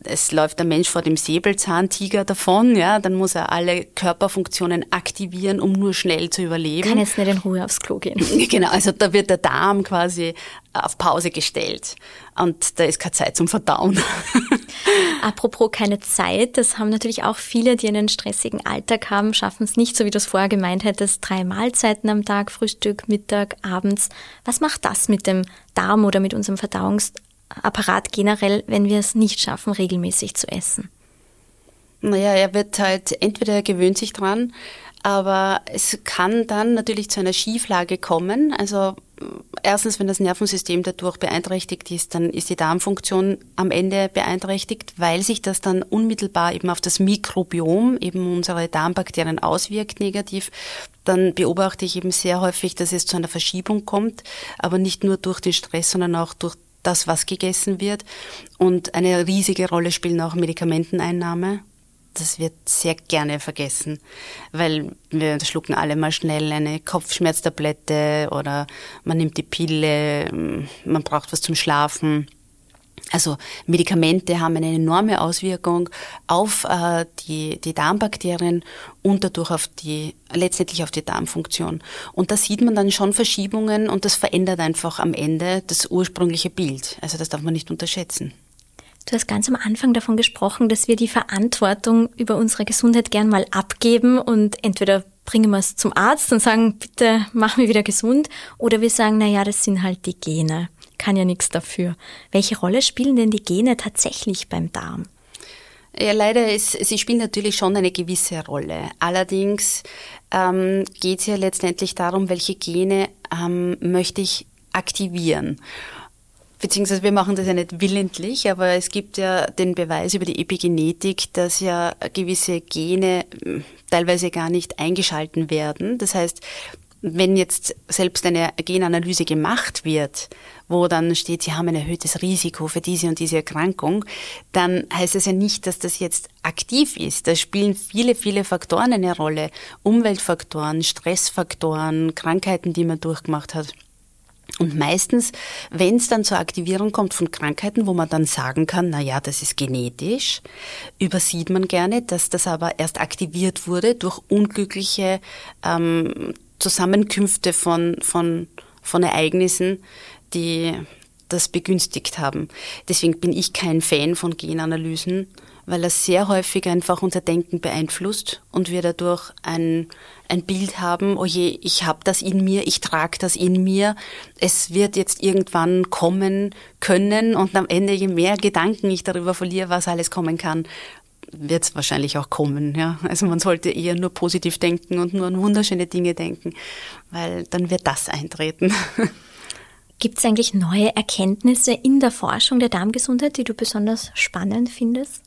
es läuft der Mensch vor dem Säbelzahntiger davon, ja, dann muss er alle Körperfunktionen aktivieren, um nur schnell zu überleben. Kann jetzt nicht in Ruhe aufs Klo gehen. [LAUGHS] Genau, also da wird der Darm quasi auf Pause gestellt und da ist keine Zeit zum Verdauen. [LAUGHS] Apropos keine Zeit, das haben natürlich auch viele, die einen stressigen Alltag haben, schaffen es nicht, so wie du es vorher gemeint hättest, drei Mahlzeiten am Tag, Frühstück, Mittag, abends. Was macht das mit dem Darm oder mit unserem Verdauungsapparat generell, wenn wir es nicht schaffen, regelmäßig zu essen? Naja, er wird halt, entweder er gewöhnt sich dran, aber es kann dann natürlich zu einer Schieflage kommen. Also erstens, wenn das Nervensystem dadurch beeinträchtigt ist, dann ist die Darmfunktion am Ende beeinträchtigt, weil sich das dann unmittelbar eben auf das Mikrobiom, eben unsere Darmbakterien auswirkt negativ. Dann beobachte ich eben sehr häufig, dass es zu einer Verschiebung kommt, aber nicht nur durch den Stress, sondern auch durch das, was gegessen wird. Und eine riesige Rolle spielen auch Medikamenteneinnahme das wird sehr gerne vergessen, weil wir schlucken alle mal schnell eine Kopfschmerztablette oder man nimmt die Pille, man braucht was zum Schlafen. Also Medikamente haben eine enorme Auswirkung auf äh, die, die Darmbakterien und dadurch auf die, letztendlich auf die Darmfunktion. Und da sieht man dann schon Verschiebungen und das verändert einfach am Ende das ursprüngliche Bild. Also das darf man nicht unterschätzen. Du hast ganz am Anfang davon gesprochen, dass wir die Verantwortung über unsere Gesundheit gern mal abgeben und entweder bringen wir es zum Arzt und sagen, bitte mach mich wieder gesund, oder wir sagen, na ja, das sind halt die Gene. Kann ja nichts dafür. Welche Rolle spielen denn die Gene tatsächlich beim Darm? Ja, leider ist, sie spielen natürlich schon eine gewisse Rolle. Allerdings ähm, geht es ja letztendlich darum, welche Gene ähm, möchte ich aktivieren beziehungsweise wir machen das ja nicht willentlich, aber es gibt ja den Beweis über die Epigenetik, dass ja gewisse Gene hm, teilweise gar nicht eingeschalten werden. Das heißt, wenn jetzt selbst eine Genanalyse gemacht wird, wo dann steht, Sie haben ein erhöhtes Risiko für diese und diese Erkrankung, dann heißt es ja nicht, dass das jetzt aktiv ist. Da spielen viele, viele Faktoren eine Rolle. Umweltfaktoren, Stressfaktoren, Krankheiten, die man durchgemacht hat. Und meistens, wenn es dann zur Aktivierung kommt von Krankheiten, wo man dann sagen kann, na ja, das ist genetisch, übersieht man gerne, dass das aber erst aktiviert wurde durch unglückliche ähm, Zusammenkünfte von, von, von Ereignissen, die das begünstigt haben. Deswegen bin ich kein Fan von Genanalysen, weil er sehr häufig einfach unser Denken beeinflusst und wir dadurch ein, ein Bild haben, oh je, ich habe das in mir, ich trage das in mir, es wird jetzt irgendwann kommen können und am Ende, je mehr Gedanken ich darüber verliere, was alles kommen kann, wird es wahrscheinlich auch kommen. Ja? Also man sollte eher nur positiv denken und nur an wunderschöne Dinge denken, weil dann wird das eintreten. [LAUGHS] Gibt es eigentlich neue Erkenntnisse in der Forschung der Darmgesundheit, die du besonders spannend findest?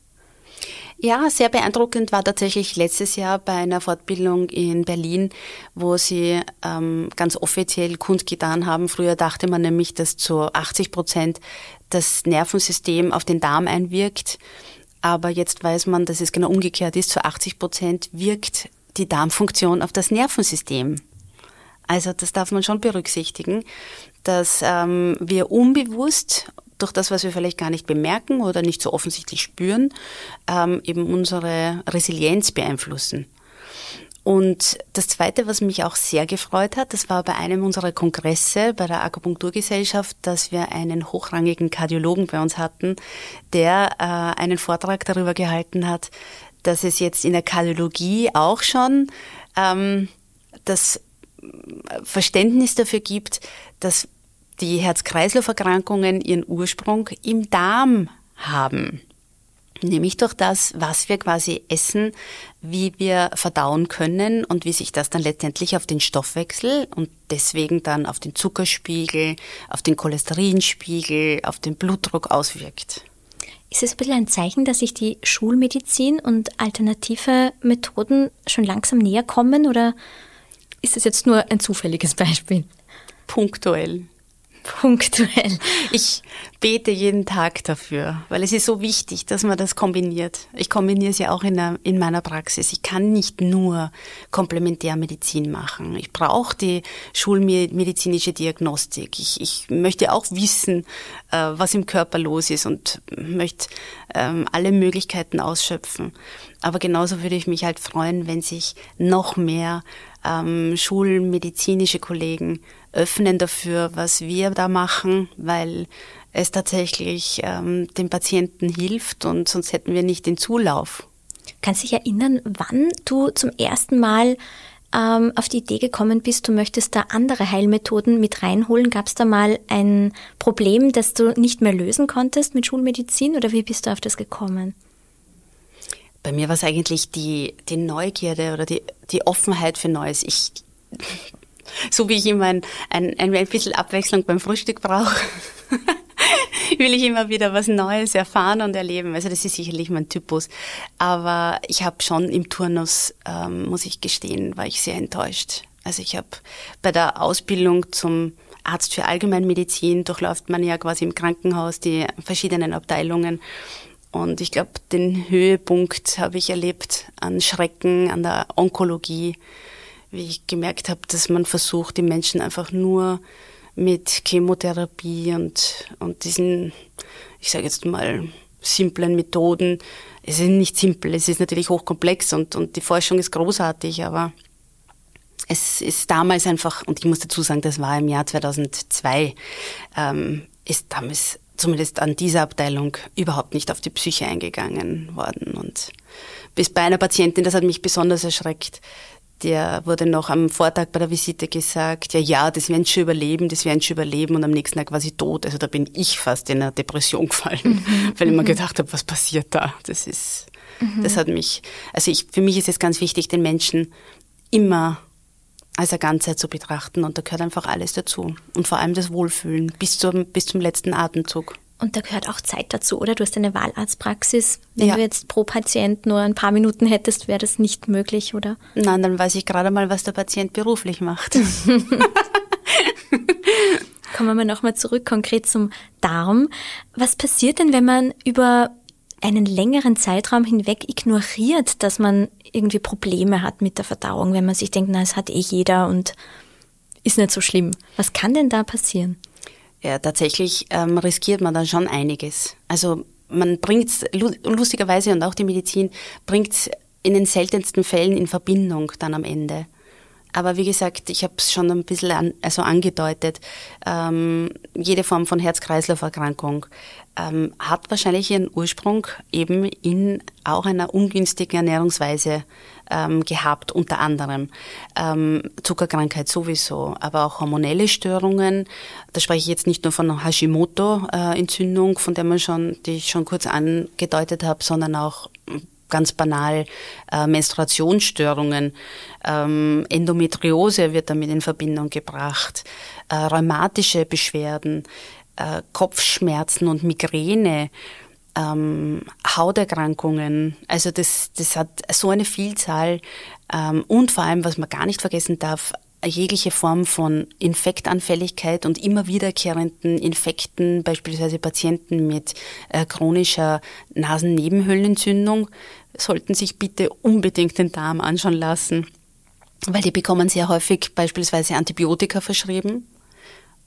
Ja, sehr beeindruckend war tatsächlich letztes Jahr bei einer Fortbildung in Berlin, wo sie ähm, ganz offiziell kundgetan haben. Früher dachte man nämlich, dass zu 80 Prozent das Nervensystem auf den Darm einwirkt. Aber jetzt weiß man, dass es genau umgekehrt ist. Zu 80 Prozent wirkt die Darmfunktion auf das Nervensystem. Also das darf man schon berücksichtigen, dass ähm, wir unbewusst durch das, was wir vielleicht gar nicht bemerken oder nicht so offensichtlich spüren, ähm, eben unsere Resilienz beeinflussen. Und das Zweite, was mich auch sehr gefreut hat, das war bei einem unserer Kongresse bei der Akupunkturgesellschaft, dass wir einen hochrangigen Kardiologen bei uns hatten, der äh, einen Vortrag darüber gehalten hat, dass es jetzt in der Kardiologie auch schon ähm, das Verständnis dafür gibt, dass die Herz-Kreislauf-Erkrankungen ihren Ursprung im Darm haben. Nämlich durch das, was wir quasi essen, wie wir verdauen können und wie sich das dann letztendlich auf den Stoffwechsel und deswegen dann auf den Zuckerspiegel, auf den Cholesterinspiegel, auf den Blutdruck auswirkt. Ist es ein bisschen ein Zeichen, dass sich die Schulmedizin und alternative Methoden schon langsam näher kommen oder ist es jetzt nur ein zufälliges Beispiel? Punktuell Punktuell. Ich bete jeden Tag dafür, weil es ist so wichtig, dass man das kombiniert. Ich kombiniere es ja auch in, der, in meiner Praxis. Ich kann nicht nur Komplementärmedizin machen. Ich brauche die schulmedizinische Diagnostik. Ich, ich möchte auch wissen, äh, was im Körper los ist und möchte ähm, alle Möglichkeiten ausschöpfen. Aber genauso würde ich mich halt freuen, wenn sich noch mehr ähm, schulmedizinische Kollegen öffnen dafür, was wir da machen, weil es tatsächlich ähm, dem Patienten hilft und sonst hätten wir nicht den Zulauf. Kannst du dich erinnern, wann du zum ersten Mal ähm, auf die Idee gekommen bist, du möchtest da andere Heilmethoden mit reinholen? Gab es da mal ein Problem, das du nicht mehr lösen konntest mit Schulmedizin oder wie bist du auf das gekommen? Bei mir war es eigentlich die, die Neugierde oder die, die Offenheit für Neues. Ich, so wie ich immer ein, ein, ein bisschen Abwechslung beim Frühstück brauche, [LAUGHS] will ich immer wieder was Neues erfahren und erleben. Also das ist sicherlich mein Typus. Aber ich habe schon im Turnus, ähm, muss ich gestehen, war ich sehr enttäuscht. Also ich habe bei der Ausbildung zum Arzt für Allgemeinmedizin durchläuft man ja quasi im Krankenhaus die verschiedenen Abteilungen und ich glaube, den Höhepunkt habe ich erlebt an Schrecken, an der Onkologie, wie ich gemerkt habe, dass man versucht, die Menschen einfach nur mit Chemotherapie und, und diesen, ich sage jetzt mal, simplen Methoden. Es ist nicht simpel, es ist natürlich hochkomplex und, und die Forschung ist großartig, aber es ist damals einfach, und ich muss dazu sagen, das war im Jahr 2002, ähm, ist damals zumindest an dieser Abteilung überhaupt nicht auf die Psyche eingegangen worden. Und bis bei einer Patientin, das hat mich besonders erschreckt, der wurde noch am Vortag bei der Visite gesagt, ja, ja, das werden schon überleben, das werden schon überleben und am nächsten Tag quasi tot. Also da bin ich fast in eine Depression gefallen, mhm. [LAUGHS] weil ich mir mhm. gedacht habe, was passiert da? Das ist, mhm. das hat mich, also ich, für mich ist es ganz wichtig, den Menschen immer als eine Ganzheit zu betrachten und da gehört einfach alles dazu. Und vor allem das Wohlfühlen bis zum, bis zum letzten Atemzug. Und da gehört auch Zeit dazu, oder? Du hast eine Wahlarztpraxis. Wenn ja. du jetzt pro Patient nur ein paar Minuten hättest, wäre das nicht möglich, oder? Nein, dann weiß ich gerade mal, was der Patient beruflich macht. [LAUGHS] Kommen wir mal nochmal zurück konkret zum Darm. Was passiert denn, wenn man über einen längeren Zeitraum hinweg ignoriert, dass man irgendwie Probleme hat mit der Verdauung, wenn man sich denkt, na, es hat eh jeder und ist nicht so schlimm. Was kann denn da passieren? Ja, tatsächlich ähm, riskiert man dann schon einiges. Also man bringt lustigerweise und auch die Medizin bringt in den seltensten Fällen in Verbindung dann am Ende. Aber wie gesagt, ich habe es schon ein bisschen an, also angedeutet, ähm, jede Form von Herz-Kreislauf-Erkrankung ähm, hat wahrscheinlich ihren Ursprung eben in auch einer ungünstigen Ernährungsweise ähm, gehabt, unter anderem. Ähm, Zuckerkrankheit sowieso, aber auch hormonelle Störungen. Da spreche ich jetzt nicht nur von Hashimoto-Entzündung, von der man schon, die ich schon kurz angedeutet habe, sondern auch ganz banal äh, Menstruationsstörungen, ähm, Endometriose wird damit in Verbindung gebracht, äh, rheumatische Beschwerden, äh, Kopfschmerzen und Migräne, ähm, Hauterkrankungen. Also das, das hat so eine Vielzahl ähm, und vor allem, was man gar nicht vergessen darf, jegliche Form von Infektanfälligkeit und immer wiederkehrenden Infekten, beispielsweise Patienten mit äh, chronischer Nasennebenhöhlenentzündung, sollten sich bitte unbedingt den Darm anschauen lassen, weil die bekommen sehr häufig beispielsweise Antibiotika verschrieben.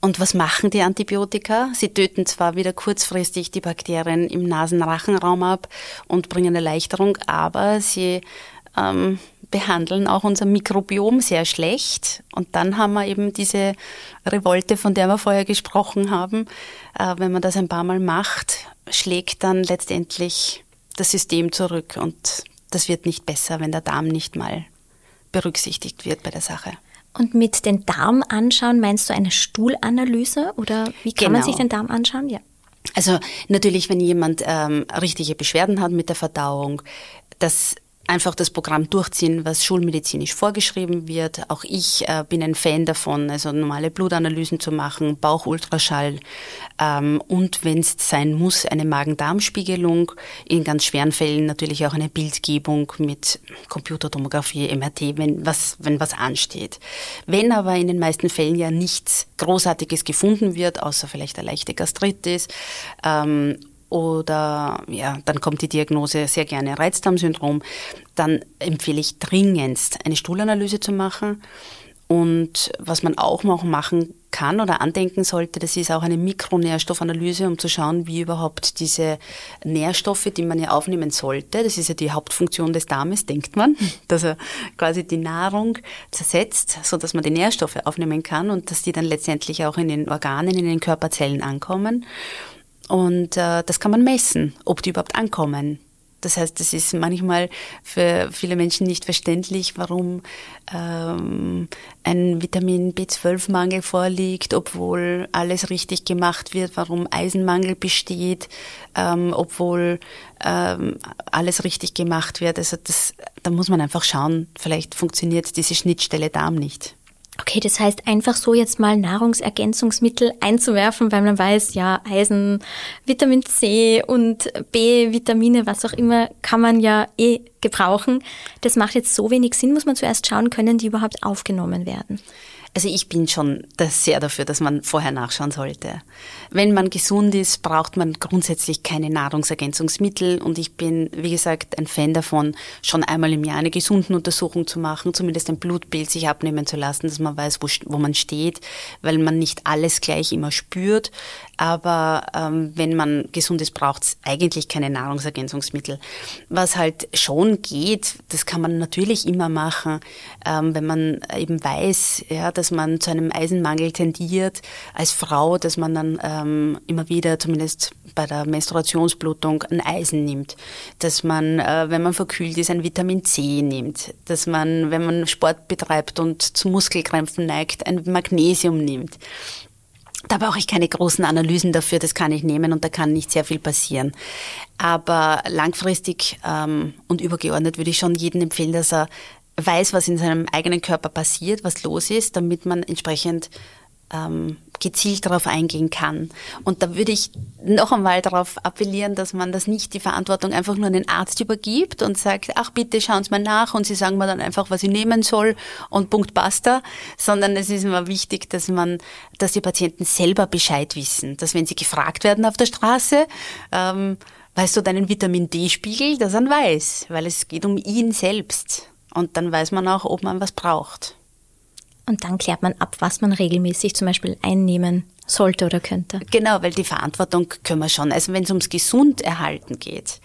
Und was machen die Antibiotika? Sie töten zwar wieder kurzfristig die Bakterien im Nasenrachenraum ab und bringen Erleichterung, aber sie ähm, behandeln auch unser Mikrobiom sehr schlecht. Und dann haben wir eben diese Revolte, von der wir vorher gesprochen haben. Äh, wenn man das ein paar Mal macht, schlägt dann letztendlich das System zurück und das wird nicht besser, wenn der Darm nicht mal berücksichtigt wird bei der Sache. Und mit den Darm anschauen, meinst du eine Stuhlanalyse oder wie kann genau. man sich den Darm anschauen? Ja. Also natürlich, wenn jemand ähm, richtige Beschwerden hat mit der Verdauung, das einfach das Programm durchziehen, was schulmedizinisch vorgeschrieben wird. Auch ich äh, bin ein Fan davon, also normale Blutanalysen zu machen, Bauchultraschall ähm, und wenn es sein muss, eine Magen-Darm-Spiegelung. In ganz schweren Fällen natürlich auch eine Bildgebung mit Computertomographie, MRT, wenn was, wenn was ansteht. Wenn aber in den meisten Fällen ja nichts Großartiges gefunden wird, außer vielleicht eine leichte Gastritis, ähm, oder ja, dann kommt die Diagnose sehr gerne Reizdarmsyndrom, dann empfehle ich dringendst eine Stuhlanalyse zu machen. Und was man auch noch machen kann oder andenken sollte, das ist auch eine Mikronährstoffanalyse, um zu schauen, wie überhaupt diese Nährstoffe, die man ja aufnehmen sollte, das ist ja die Hauptfunktion des Darmes, denkt man, [LAUGHS] dass er quasi die Nahrung zersetzt, so dass man die Nährstoffe aufnehmen kann und dass die dann letztendlich auch in den Organen, in den Körperzellen ankommen. Und äh, das kann man messen, ob die überhaupt ankommen. Das heißt, es ist manchmal für viele Menschen nicht verständlich, warum ähm, ein Vitamin B12-Mangel vorliegt, obwohl alles richtig gemacht wird, warum Eisenmangel besteht, ähm, obwohl ähm, alles richtig gemacht wird. Also das, da muss man einfach schauen, vielleicht funktioniert diese Schnittstelle Darm nicht. Okay, das heißt einfach so jetzt mal Nahrungsergänzungsmittel einzuwerfen, weil man weiß, ja, Eisen, Vitamin C und B-Vitamine, was auch immer, kann man ja eh gebrauchen. Das macht jetzt so wenig Sinn, muss man zuerst schauen, können die überhaupt aufgenommen werden? Also ich bin schon sehr dafür, dass man vorher nachschauen sollte. Wenn man gesund ist, braucht man grundsätzlich keine Nahrungsergänzungsmittel und ich bin, wie gesagt, ein Fan davon, schon einmal im Jahr eine gesunden Untersuchung zu machen, zumindest ein Blutbild sich abnehmen zu lassen, dass man weiß, wo, wo man steht, weil man nicht alles gleich immer spürt. Aber ähm, wenn man gesund ist, braucht es eigentlich keine Nahrungsergänzungsmittel. Was halt schon geht, das kann man natürlich immer machen, ähm, wenn man eben weiß, ja, dass man zu einem Eisenmangel tendiert als Frau, dass man dann ähm, immer wieder, zumindest bei der Menstruationsblutung, ein Eisen nimmt. Dass man, äh, wenn man verkühlt ist, ein Vitamin C nimmt. Dass man, wenn man Sport betreibt und zu Muskelkrämpfen neigt, ein Magnesium nimmt. Da brauche ich keine großen Analysen dafür, das kann ich nehmen und da kann nicht sehr viel passieren. Aber langfristig ähm, und übergeordnet würde ich schon jedem empfehlen, dass er weiß, was in seinem eigenen Körper passiert, was los ist, damit man entsprechend ähm, gezielt darauf eingehen kann. Und da würde ich noch einmal darauf appellieren, dass man das nicht die Verantwortung einfach nur an den Arzt übergibt und sagt, ach bitte schauen Sie mal nach und Sie sagen mir dann einfach, was ich nehmen soll und Punkt basta, sondern es ist immer wichtig, dass man, dass die Patienten selber Bescheid wissen, dass wenn sie gefragt werden auf der Straße, ähm, weißt du deinen Vitamin D-Spiegel, dass er weiß, weil es geht um ihn selbst. Und dann weiß man auch, ob man was braucht. Und dann klärt man ab, was man regelmäßig zum Beispiel einnehmen sollte oder könnte. Genau, weil die Verantwortung können wir schon. Also wenn es ums Gesunderhalten geht,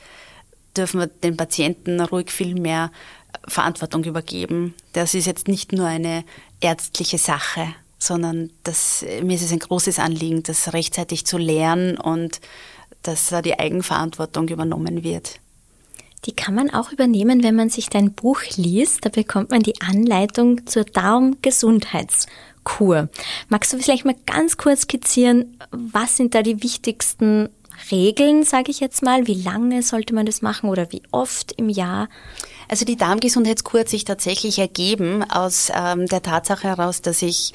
dürfen wir den Patienten ruhig viel mehr Verantwortung übergeben. Das ist jetzt nicht nur eine ärztliche Sache, sondern das, mir ist es ein großes Anliegen, das rechtzeitig zu lernen und dass da die Eigenverantwortung übernommen wird. Die kann man auch übernehmen, wenn man sich dein Buch liest. Da bekommt man die Anleitung zur Darmgesundheitskur. Magst du vielleicht mal ganz kurz skizzieren, was sind da die wichtigsten Regeln, sage ich jetzt mal? Wie lange sollte man das machen oder wie oft im Jahr? Also die Darmgesundheitskur hat sich tatsächlich ergeben aus ähm, der Tatsache heraus, dass ich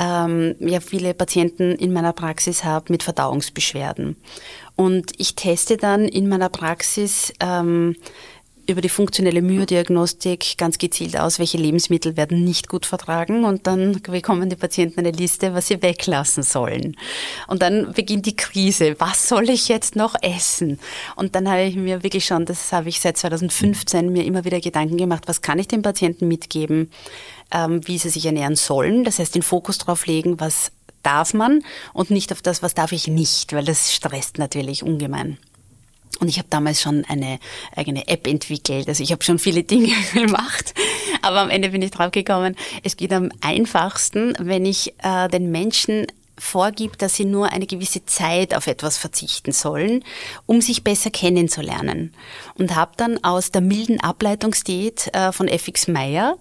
ähm, ja viele Patienten in meiner Praxis habe mit Verdauungsbeschwerden. Und ich teste dann in meiner Praxis ähm, über die funktionelle Myodiagnostik ganz gezielt aus, welche Lebensmittel werden nicht gut vertragen und dann bekommen die Patienten eine Liste, was sie weglassen sollen. Und dann beginnt die Krise. Was soll ich jetzt noch essen? Und dann habe ich mir wirklich schon, das habe ich seit 2015 mir immer wieder Gedanken gemacht, was kann ich den Patienten mitgeben, ähm, wie sie sich ernähren sollen. Das heißt, den Fokus darauf legen, was darf man und nicht auf das, was darf ich nicht, weil das stresst natürlich ungemein. Und ich habe damals schon eine eigene App entwickelt. Also ich habe schon viele Dinge [LAUGHS] gemacht, aber am Ende bin ich draufgekommen, es geht am einfachsten, wenn ich äh, den Menschen vorgibt, dass sie nur eine gewisse Zeit auf etwas verzichten sollen, um sich besser kennenzulernen. Und habe dann aus der milden Ableitungsdiät äh, von FX Meyer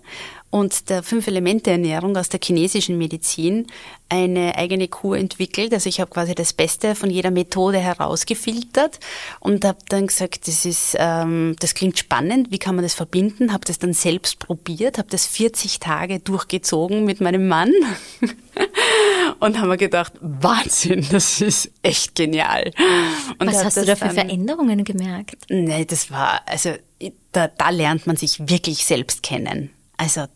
und der Fünf-Elemente-Ernährung aus der chinesischen Medizin eine eigene Kur entwickelt. Also ich habe quasi das Beste von jeder Methode herausgefiltert und habe dann gesagt, das ist, ähm, das klingt spannend. Wie kann man das verbinden? Habe das dann selbst probiert, habe das 40 Tage durchgezogen mit meinem Mann [LAUGHS] und haben mir gedacht, Wahnsinn, das ist echt genial. Und Was hast du da für Veränderungen gemerkt? Nee, das war, also da, da lernt man sich wirklich selbst kennen. Also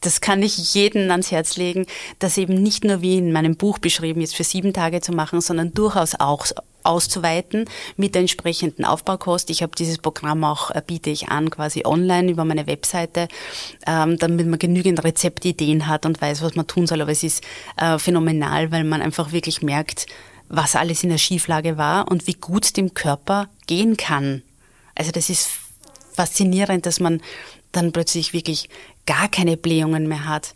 das kann ich jedem ans Herz legen, das eben nicht nur wie in meinem Buch beschrieben ist, für sieben Tage zu machen, sondern durchaus auch auszuweiten mit der entsprechenden Aufbaukost. Ich habe dieses Programm auch, äh, biete ich an, quasi online über meine Webseite, ähm, damit man genügend Rezeptideen hat und weiß, was man tun soll. Aber es ist äh, phänomenal, weil man einfach wirklich merkt, was alles in der Schieflage war und wie gut dem Körper gehen kann. Also das ist faszinierend, dass man dann plötzlich wirklich gar keine Blähungen mehr hat.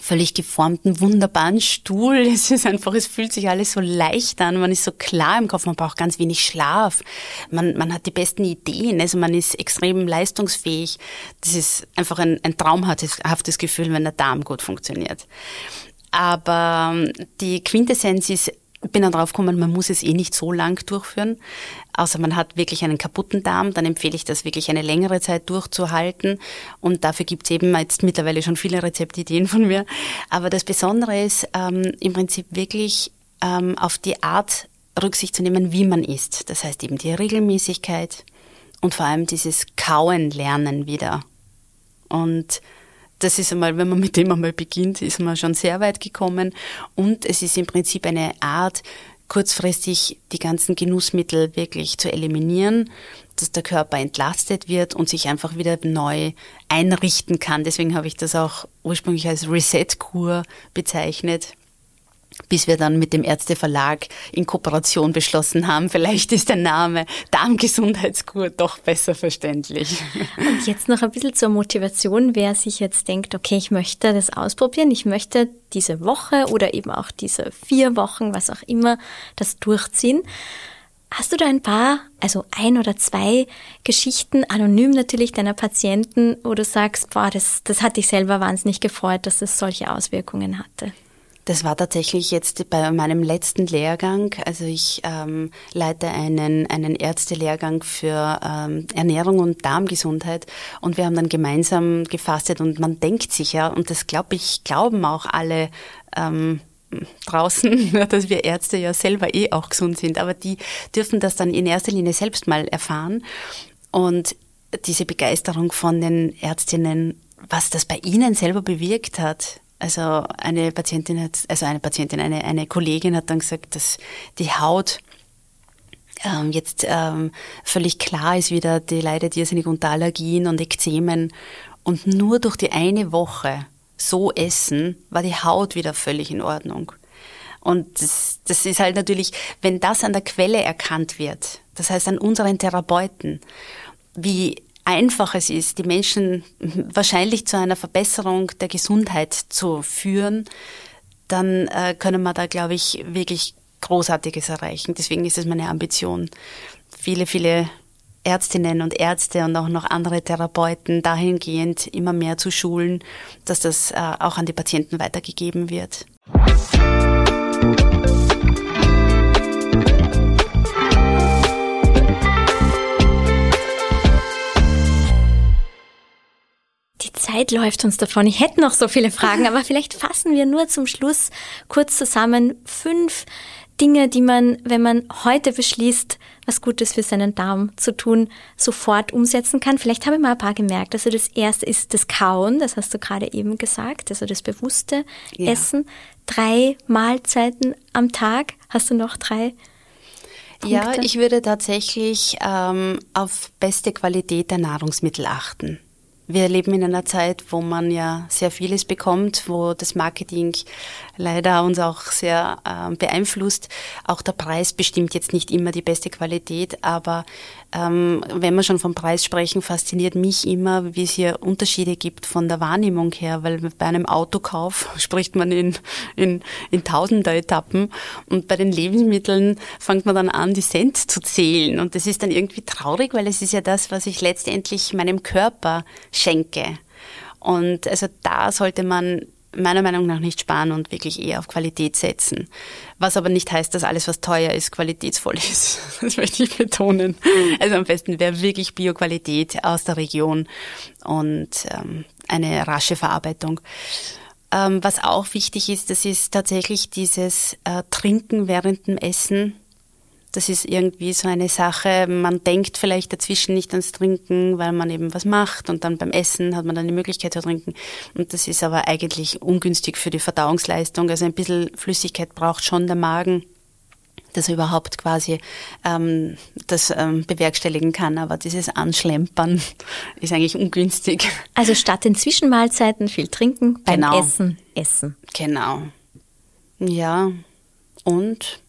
Völlig geformten, wunderbaren Stuhl. [LAUGHS] Es ist einfach, es fühlt sich alles so leicht an. Man ist so klar im Kopf, man braucht ganz wenig Schlaf. Man, man hat die besten Ideen, also man ist extrem leistungsfähig. Das ist einfach ein, ein traumhaftes Gefühl, wenn der Darm gut funktioniert. Aber ähm, die Quintessenz ist bin dann drauf gekommen, man muss es eh nicht so lang durchführen, außer man hat wirklich einen kaputten Darm, dann empfehle ich das wirklich eine längere Zeit durchzuhalten und dafür gibt es eben jetzt mittlerweile schon viele Rezeptideen von mir. Aber das Besondere ist ähm, im Prinzip wirklich ähm, auf die Art Rücksicht zu nehmen, wie man isst. Das heißt eben die Regelmäßigkeit und vor allem dieses Kauen lernen wieder. Und das ist einmal, wenn man mit dem einmal beginnt, ist man schon sehr weit gekommen. Und es ist im Prinzip eine Art, kurzfristig die ganzen Genussmittel wirklich zu eliminieren, dass der Körper entlastet wird und sich einfach wieder neu einrichten kann. Deswegen habe ich das auch ursprünglich als Reset-Kur bezeichnet bis wir dann mit dem Ärzteverlag in Kooperation beschlossen haben, vielleicht ist der Name Darmgesundheitskur doch besser verständlich. Und jetzt noch ein bisschen zur Motivation, wer sich jetzt denkt, okay, ich möchte das ausprobieren, ich möchte diese Woche oder eben auch diese vier Wochen, was auch immer, das durchziehen. Hast du da ein paar, also ein oder zwei Geschichten, anonym natürlich deiner Patienten, wo du sagst, boah, das, das hat dich selber wahnsinnig gefreut, dass es solche Auswirkungen hatte? Das war tatsächlich jetzt bei meinem letzten Lehrgang. Also ich ähm, leite einen, einen Ärztelehrgang für ähm, Ernährung und Darmgesundheit. Und wir haben dann gemeinsam gefastet und man denkt sich ja, und das glaube ich, glauben auch alle ähm, draußen, [LAUGHS] dass wir Ärzte ja selber eh auch gesund sind, aber die dürfen das dann in erster Linie selbst mal erfahren. Und diese Begeisterung von den Ärztinnen, was das bei ihnen selber bewirkt hat, also eine Patientin hat, also eine Patientin, eine, eine Kollegin hat dann gesagt, dass die Haut ähm, jetzt ähm, völlig klar ist wieder, die leidet irrsinnig unter Allergien und Ekzemen. Und nur durch die eine Woche so essen, war die Haut wieder völlig in Ordnung. Und das, das ist halt natürlich, wenn das an der Quelle erkannt wird, das heißt an unseren Therapeuten, wie einfach es ist, die Menschen wahrscheinlich zu einer Verbesserung der Gesundheit zu führen, dann äh, können wir da, glaube ich, wirklich Großartiges erreichen. Deswegen ist es meine Ambition, viele, viele Ärztinnen und Ärzte und auch noch andere Therapeuten dahingehend immer mehr zu schulen, dass das äh, auch an die Patienten weitergegeben wird. Zeit läuft uns davon. Ich hätte noch so viele Fragen, aber vielleicht fassen wir nur zum Schluss kurz zusammen fünf Dinge, die man, wenn man heute beschließt, was Gutes für seinen Darm zu tun, sofort umsetzen kann. Vielleicht habe ich mal ein paar gemerkt. Also das erste ist das Kauen, das hast du gerade eben gesagt, also das bewusste ja. Essen. Drei Mahlzeiten am Tag. Hast du noch drei? Punkte? Ja, ich würde tatsächlich ähm, auf beste Qualität der Nahrungsmittel achten. Wir leben in einer Zeit, wo man ja sehr vieles bekommt, wo das Marketing leider uns auch sehr äh, beeinflusst. Auch der Preis bestimmt jetzt nicht immer die beste Qualität, aber ähm, wenn wir schon vom Preis sprechen, fasziniert mich immer, wie es hier Unterschiede gibt von der Wahrnehmung her, weil bei einem Autokauf [LAUGHS] spricht man in, in, in tausender Etappen und bei den Lebensmitteln fängt man dann an, die Cent zu zählen und das ist dann irgendwie traurig, weil es ist ja das, was ich letztendlich meinem Körper schenke. Und also da sollte man meiner Meinung nach nicht sparen und wirklich eher auf Qualität setzen. Was aber nicht heißt, dass alles, was teuer ist, qualitätsvoll [LAUGHS] ist. Das möchte ich betonen. Also am besten wäre wirklich Bioqualität aus der Region und ähm, eine rasche Verarbeitung. Ähm, was auch wichtig ist, das ist tatsächlich dieses äh, Trinken während dem Essen das ist irgendwie so eine Sache, man denkt vielleicht dazwischen nicht ans Trinken, weil man eben was macht und dann beim Essen hat man dann die Möglichkeit zu trinken. Und das ist aber eigentlich ungünstig für die Verdauungsleistung. Also ein bisschen Flüssigkeit braucht schon der Magen dass er überhaupt quasi ähm, das ähm, bewerkstelligen kann. Aber dieses Anschlempern [LAUGHS] ist eigentlich ungünstig. Also statt den Zwischenmahlzeiten viel trinken, beim genau. Essen essen. Genau. Ja. Und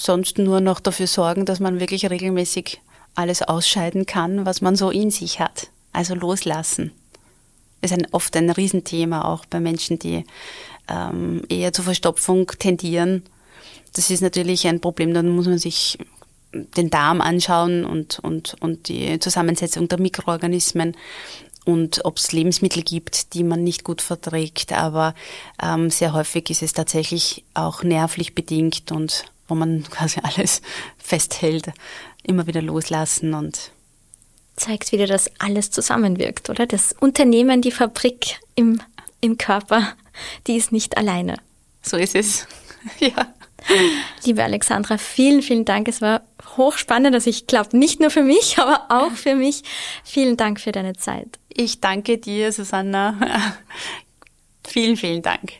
sonst nur noch dafür sorgen, dass man wirklich regelmäßig alles ausscheiden kann, was man so in sich hat. Also loslassen. Ist ein, oft ein Riesenthema auch bei Menschen, die ähm, eher zur Verstopfung tendieren. Das ist natürlich ein Problem, dann muss man sich den Darm anschauen und, und, und die Zusammensetzung der Mikroorganismen und ob es Lebensmittel gibt, die man nicht gut verträgt. Aber ähm, sehr häufig ist es tatsächlich auch nervlich bedingt und wo man quasi [LAUGHS] alles festhält, immer wieder loslassen und zeigt wieder, dass alles zusammenwirkt, oder? Das Unternehmen, die Fabrik im, im Körper, [LAUGHS] die ist nicht alleine. So ist es. [LAUGHS] ja. Liebe Alexandra, vielen, vielen Dank. Es war hochspannend. Also ich glaube nicht nur für mich, aber auch für mich. Vielen Dank für deine Zeit. Ich danke dir, Susanna. vielen, vielen Dank.